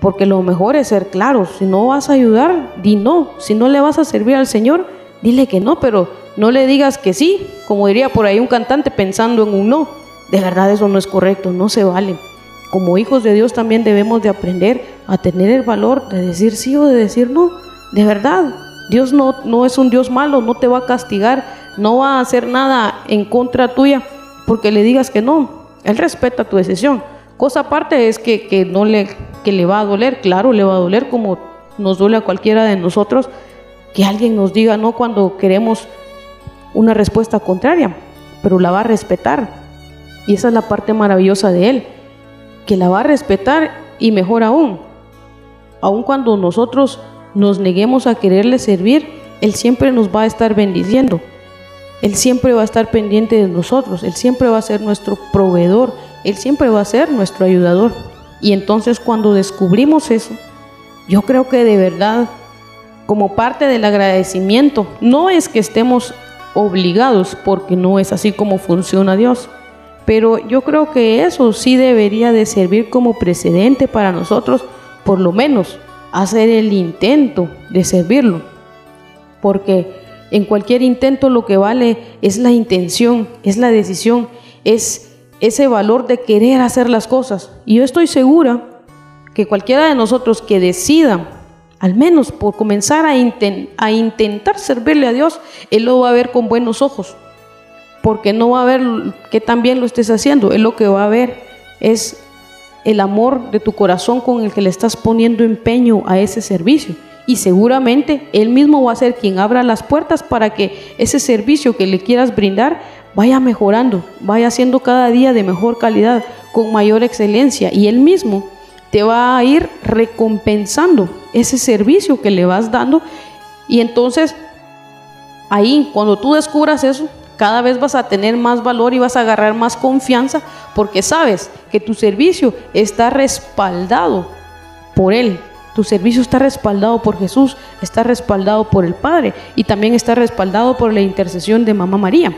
Porque lo mejor es ser claro, si no vas a ayudar, di no. Si no le vas a servir al Señor, dile que no, pero no le digas que sí, como diría por ahí un cantante pensando en un no. De verdad eso no es correcto, no se vale como hijos de Dios también debemos de aprender a tener el valor de decir sí o de decir no. De verdad, Dios no, no es un Dios malo, no te va a castigar, no va a hacer nada en contra tuya porque le digas que no. Él respeta tu decisión. Cosa aparte es que, que, no le, que le va a doler, claro, le va a doler como nos duele a cualquiera de nosotros que alguien nos diga no cuando queremos una respuesta contraria, pero la va a respetar. Y esa es la parte maravillosa de Él que la va a respetar y mejor aún, aun cuando nosotros nos neguemos a quererle servir, Él siempre nos va a estar bendiciendo. Él siempre va a estar pendiente de nosotros, Él siempre va a ser nuestro proveedor, Él siempre va a ser nuestro ayudador. Y entonces cuando descubrimos eso, yo creo que de verdad, como parte del agradecimiento, no es que estemos obligados, porque no es así como funciona Dios, pero yo creo que eso sí debería de servir como precedente para nosotros, por lo menos hacer el intento de servirlo, porque en cualquier intento lo que vale es la intención, es la decisión, es ese valor de querer hacer las cosas. Y yo estoy segura que cualquiera de nosotros que decida, al menos por comenzar a, intentar servirle a Dios, Él lo va a ver con buenos ojos. Porque no va a ver que también lo estés haciendo. Él lo que va a ver es el amor de tu corazón con el que le estás poniendo empeño a ese servicio. Y seguramente Él mismo va a ser quien abra las puertas para que ese servicio que le quieras brindar vaya mejorando, vaya siendo cada día de mejor calidad, con mayor excelencia. Y Él mismo te va a ir recompensando ese servicio que le vas dando. Y entonces, ahí, cuando tú descubras eso, cada vez vas a tener más valor y vas a agarrar más confianza porque sabes que tu servicio está respaldado por Él. Tu servicio está respaldado por Jesús, está respaldado por el Padre y también está respaldado por la intercesión de Mamá María.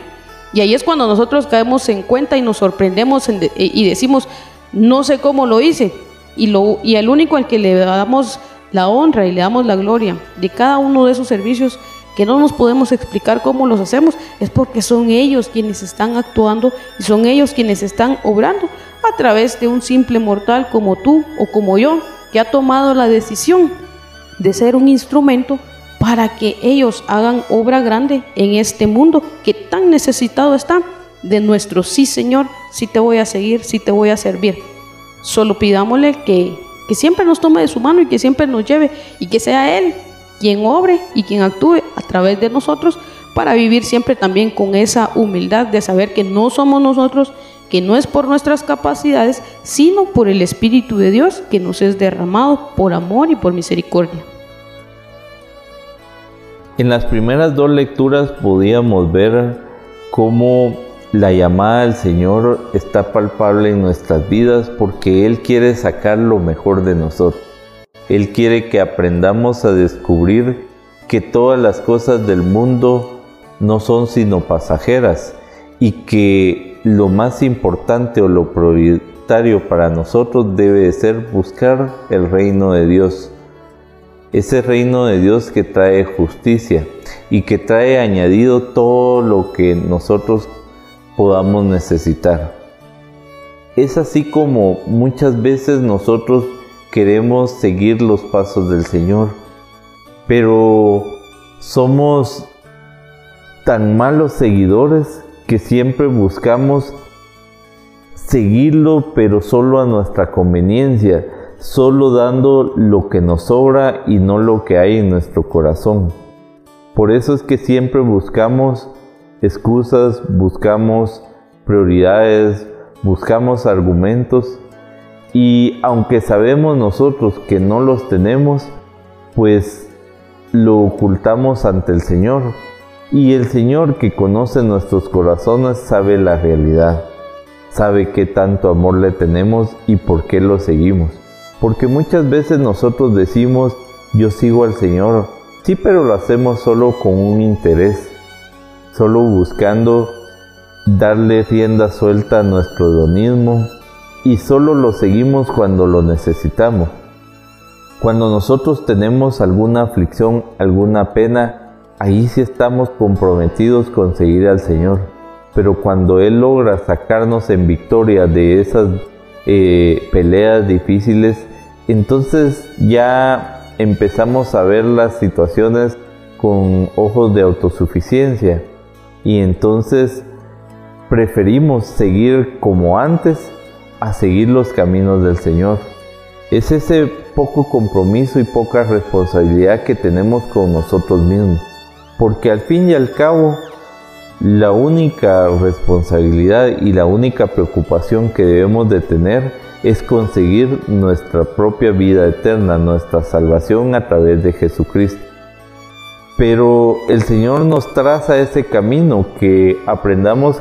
Y ahí es cuando nosotros caemos en cuenta y nos sorprendemos y decimos, no sé cómo lo hice. Y, lo, el único al que le damos la honra y le damos la gloria de cada uno de esos servicios que no nos podemos explicar cómo los hacemos, es porque son ellos quienes están actuando y son ellos quienes están obrando a través de un simple mortal como tú o como yo, que ha tomado la decisión de ser un instrumento para que ellos hagan obra grande en este mundo que tan necesitado está de nuestro sí Señor, sí te voy a seguir, sí te voy a servir. Solo pidámosle que, que siempre nos tome de su mano y que siempre nos lleve y que sea Él quien obre y quien actúe a través de nosotros para vivir siempre también con esa humildad de saber que no somos nosotros, que no es por nuestras capacidades, sino por el Espíritu de Dios que nos es derramado por amor y por misericordia. En las primeras dos lecturas podíamos ver cómo la llamada del Señor está palpable en nuestras vidas porque Él quiere sacar lo mejor de nosotros. Él quiere que aprendamos a descubrir que todas las cosas del mundo no son sino pasajeras y que lo más importante o lo prioritario para nosotros debe ser buscar el reino de Dios. Ese reino de Dios que trae justicia y que trae añadido todo lo que nosotros podamos necesitar. Es así como muchas veces nosotros queremos seguir los pasos del Señor, pero somos tan malos seguidores que siempre buscamos seguirlo, pero solo a nuestra conveniencia, solo dando lo que nos sobra y no lo que hay en nuestro corazón. Por eso es que siempre buscamos excusas, buscamos prioridades, buscamos argumentos y aunque sabemos nosotros que no los tenemos, pues lo ocultamos ante el Señor. Y el Señor que conoce nuestros corazones sabe la realidad, sabe qué tanto amor le tenemos y por qué lo seguimos. Porque muchas veces nosotros decimos, yo sigo al Señor, sí, pero lo hacemos solo con un interés, solo buscando darle rienda suelta a nuestro hedonismo, y solo lo seguimos cuando lo necesitamos. Cuando nosotros tenemos alguna aflicción, alguna pena, ahí sí estamos comprometidos con seguir al Señor. Pero cuando Él logra sacarnos en victoria de esas eh, peleas difíciles, entonces ya empezamos a ver las situaciones con ojos de autosuficiencia y entonces preferimos seguir como antes a seguir los caminos del Señor. Es ese poco compromiso y poca responsabilidad que tenemos con nosotros mismos. Porque al fin y al cabo, la única responsabilidad y la única preocupación que debemos de tener es conseguir nuestra propia vida eterna, nuestra salvación a través de Jesucristo. Pero el Señor nos traza ese camino, que aprendamos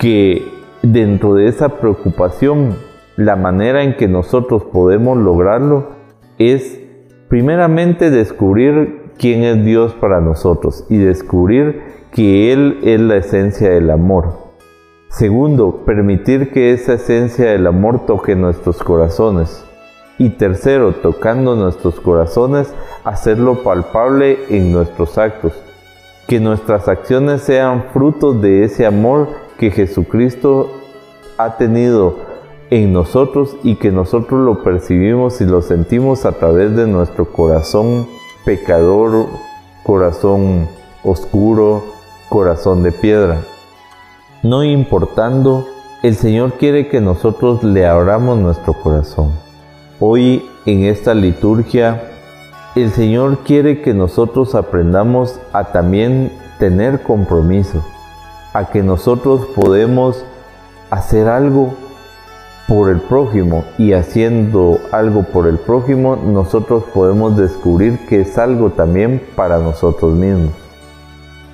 que dentro de esa preocupación, la manera en que nosotros podemos lograrlo es primeramente descubrir quién es Dios para nosotros y descubrir que Él es la esencia del amor. Segundo, permitir que esa esencia del amor toque nuestros corazones. Y tercero, tocando nuestros corazones, hacerlo palpable en nuestros actos. Que nuestras acciones sean frutos de ese amor que Jesucristo ha tenido en nosotros y que nosotros lo percibimos y lo sentimos a través de nuestro corazón pecador, corazón oscuro, corazón de piedra no importando, el Señor quiere que nosotros le abramos nuestro corazón. Hoy en esta liturgia, el Señor quiere que nosotros aprendamos a también tener compromiso, a que nosotros podemos hacer algo por el prójimo y haciendo algo por el prójimo nosotros podemos descubrir que es algo también para nosotros mismos.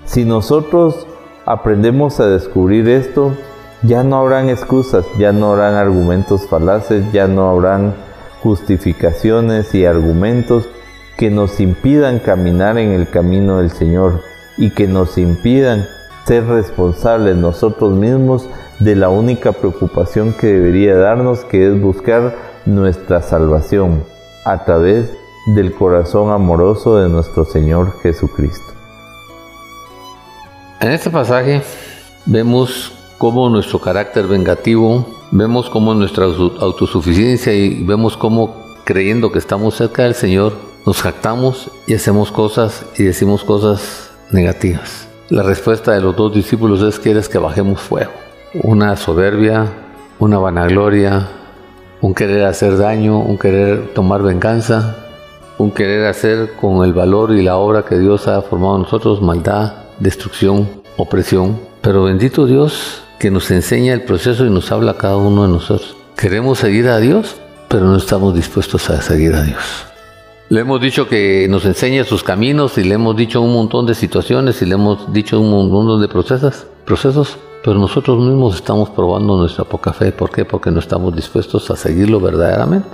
Si nosotros aprendemos a descubrir esto, ya no habrán excusas, ya no habrán argumentos falaces, ya no habrán justificaciones y argumentos que nos impidan caminar en el camino del Señor y que nos impidan ser responsables nosotros mismos de la única preocupación que debería darnos, que es buscar nuestra salvación a través del corazón amoroso de nuestro Señor Jesucristo. En este pasaje vemos cómo nuestro carácter vengativo, vemos cómo nuestra autosuficiencia y vemos cómo creyendo que estamos cerca del Señor, nos jactamos y hacemos cosas y decimos cosas negativas. La respuesta de los dos discípulos es quieres que bajemos fuego. Una soberbia, una vanagloria, un querer hacer daño, un querer tomar venganza, un querer hacer con el valor y la obra que Dios ha formado en nosotros maldad, destrucción, opresión. Pero bendito Dios que nos enseña el proceso y nos habla a cada uno de nosotros. Queremos seguir a Dios, pero no estamos dispuestos a seguir a Dios. Le hemos dicho que nos enseñe sus caminos y le hemos dicho un montón de situaciones y le hemos dicho un montón de procesos, procesos, pero nosotros mismos estamos probando nuestra poca fe. ¿Por qué? Porque no estamos dispuestos a seguirlo verdaderamente.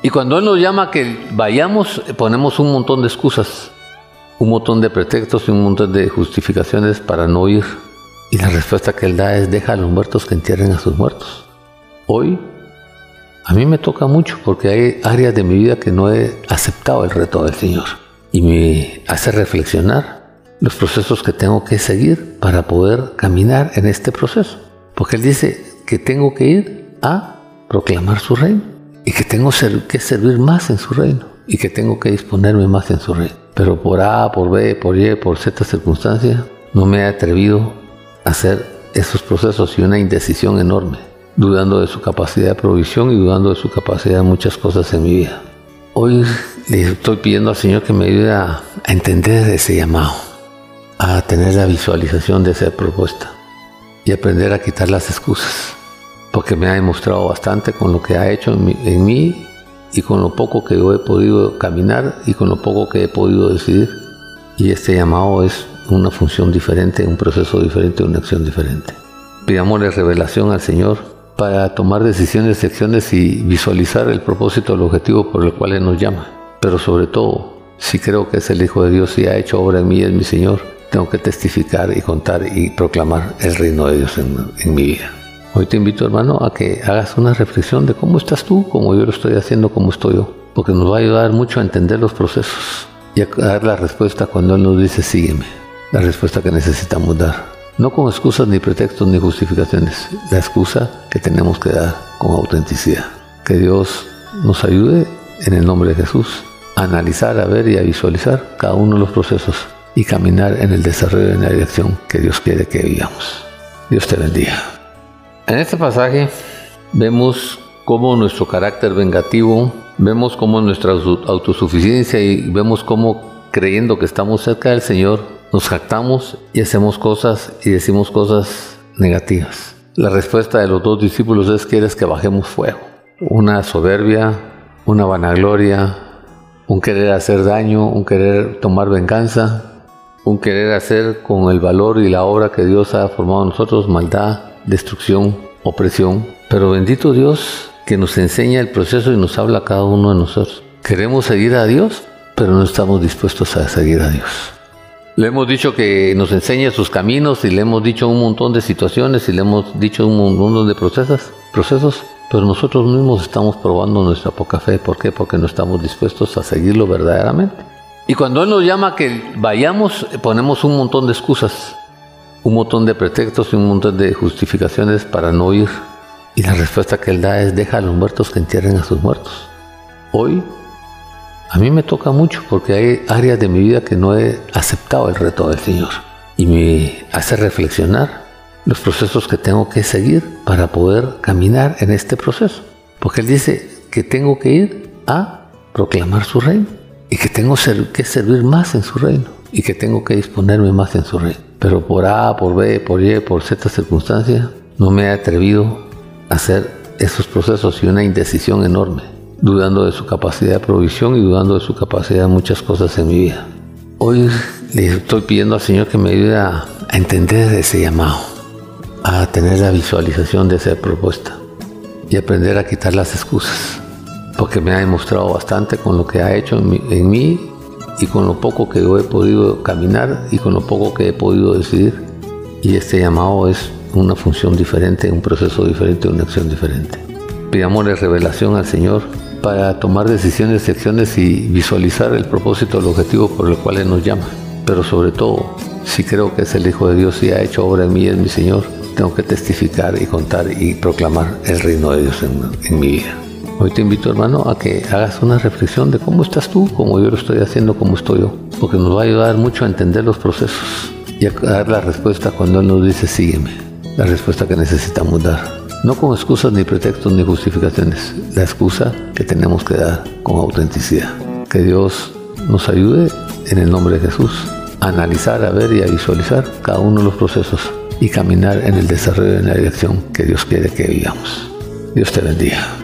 Y cuando Él nos llama que vayamos, ponemos un montón de excusas un montón de pretextos y un montón de justificaciones para no ir. Y la respuesta que él da es deja a los muertos que entierren a sus muertos. Hoy a mí me toca mucho porque hay áreas de mi vida que no he aceptado el reto del Señor. Y me hace reflexionar los procesos que tengo que seguir para poder caminar en este proceso. Porque Él dice que tengo que ir a proclamar su reino y que tengo que servir más en su reino y que tengo que disponerme más en su reino pero por A, por B, por Y, por Z circunstancias, no me he atrevido hacer esos procesos y una indecisión enorme, dudando de su capacidad de provisión y dudando de su capacidad de muchas cosas en mi vida. Hoy le estoy pidiendo al Señor que me ayude a, entender ese llamado, a tener la visualización de esa propuesta y aprender a quitar las excusas, porque me ha demostrado bastante con lo que ha hecho en mí y con lo poco que yo he podido caminar y con lo poco que he podido decidir. Y este llamado es una función diferente, un proceso diferente, una acción diferente. Pidámosle revelación al Señor para tomar decisiones, acciones y visualizar el propósito, el objetivo por el cual Él nos llama. Pero sobre todo, si creo que es el Hijo de Dios y ha hecho obra en mí, es mi Señor, tengo que testificar y contar y proclamar el reino de Dios en, en mi vida. Hoy te invito, hermano, a que hagas una reflexión de cómo estás tú, como yo lo estoy haciendo, cómo estoy yo, porque nos va a ayudar mucho a entender los procesos y a dar la respuesta cuando Él nos dice sígueme, la respuesta que necesitamos dar. No con excusas ni pretextos ni justificaciones, la excusa que tenemos que dar con autenticidad. Que Dios nos ayude en el nombre de Jesús a analizar, a ver y a visualizar cada uno de los procesos y caminar en el desarrollo de la dirección que Dios quiere que vivamos. Dios te bendiga. En este pasaje vemos cómo nuestro carácter vengativo, vemos cómo nuestra autosuficiencia y vemos cómo creyendo que estamos cerca del Señor, nos jactamos y hacemos cosas y decimos cosas negativas. La respuesta de los dos discípulos es quieres que bajemos fuego. Una soberbia, una vanagloria, un querer hacer daño, un querer tomar venganza, un querer hacer con el valor y la obra que Dios ha formado en nosotros maldad, destrucción, opresión, pero bendito Dios que nos enseña el proceso y nos habla a cada uno de nosotros. Queremos seguir a Dios, pero no estamos dispuestos a seguir a Dios. Le hemos dicho que nos enseñe sus caminos y le hemos dicho un montón de situaciones y le hemos dicho un montón de procesos, procesos, pero nosotros mismos estamos probando nuestra poca fe. ¿Por qué? Porque no estamos dispuestos a seguirlo verdaderamente. Y cuando Él nos llama que vayamos, ponemos un montón de excusas, un montón de pretextos y un montón de justificaciones para no ir. Y la respuesta que Él da es, deja a los muertos que entierren a sus muertos. Hoy a mí me toca mucho porque hay áreas de mi vida que no he aceptado el reto del Señor y me hace reflexionar los procesos que tengo que seguir para poder caminar en este proceso. Porque Él dice que tengo que ir a proclamar su reino y que tengo que servir más en su reino y que tengo que disponerme más en su reino. Pero por A, por B, por Y, por Z circunstancia, no me he atrevido a hacer esos procesos y una indecisión enorme dudando de su capacidad de provisión y dudando de su capacidad de muchas cosas en mi vida. Hoy le estoy pidiendo al Señor que me ayude a, entender ese llamado, a tener la visualización de esa propuesta y aprender a quitar las excusas, porque me ha demostrado bastante con lo que ha hecho en mí, y con lo poco que yo he podido caminar y con lo poco que he podido decidir. Y este llamado es una función diferente, un proceso diferente, una acción diferente. Pidámosle revelación al Señor para tomar decisiones, acciones y visualizar el propósito, el objetivo por el cual Él nos llama. Pero sobre todo, si creo que es el Hijo de Dios y ha hecho obra en mí, en mi Señor, tengo que testificar y contar y proclamar el reino de Dios en, en mi vida. Hoy te invito, hermano, a que hagas una reflexión de cómo estás tú, cómo yo lo estoy haciendo, cómo estoy yo, porque nos va a ayudar mucho a entender los procesos y a dar la respuesta cuando Él nos dice sígueme, la respuesta que necesitamos dar no con excusas ni pretextos ni justificaciones, la excusa que tenemos que dar con autenticidad. Que Dios nos ayude en el nombre de Jesús a analizar, a ver y a visualizar cada uno de los procesos y caminar en el desarrollo en la dirección que Dios quiere que vivamos. Dios te bendiga.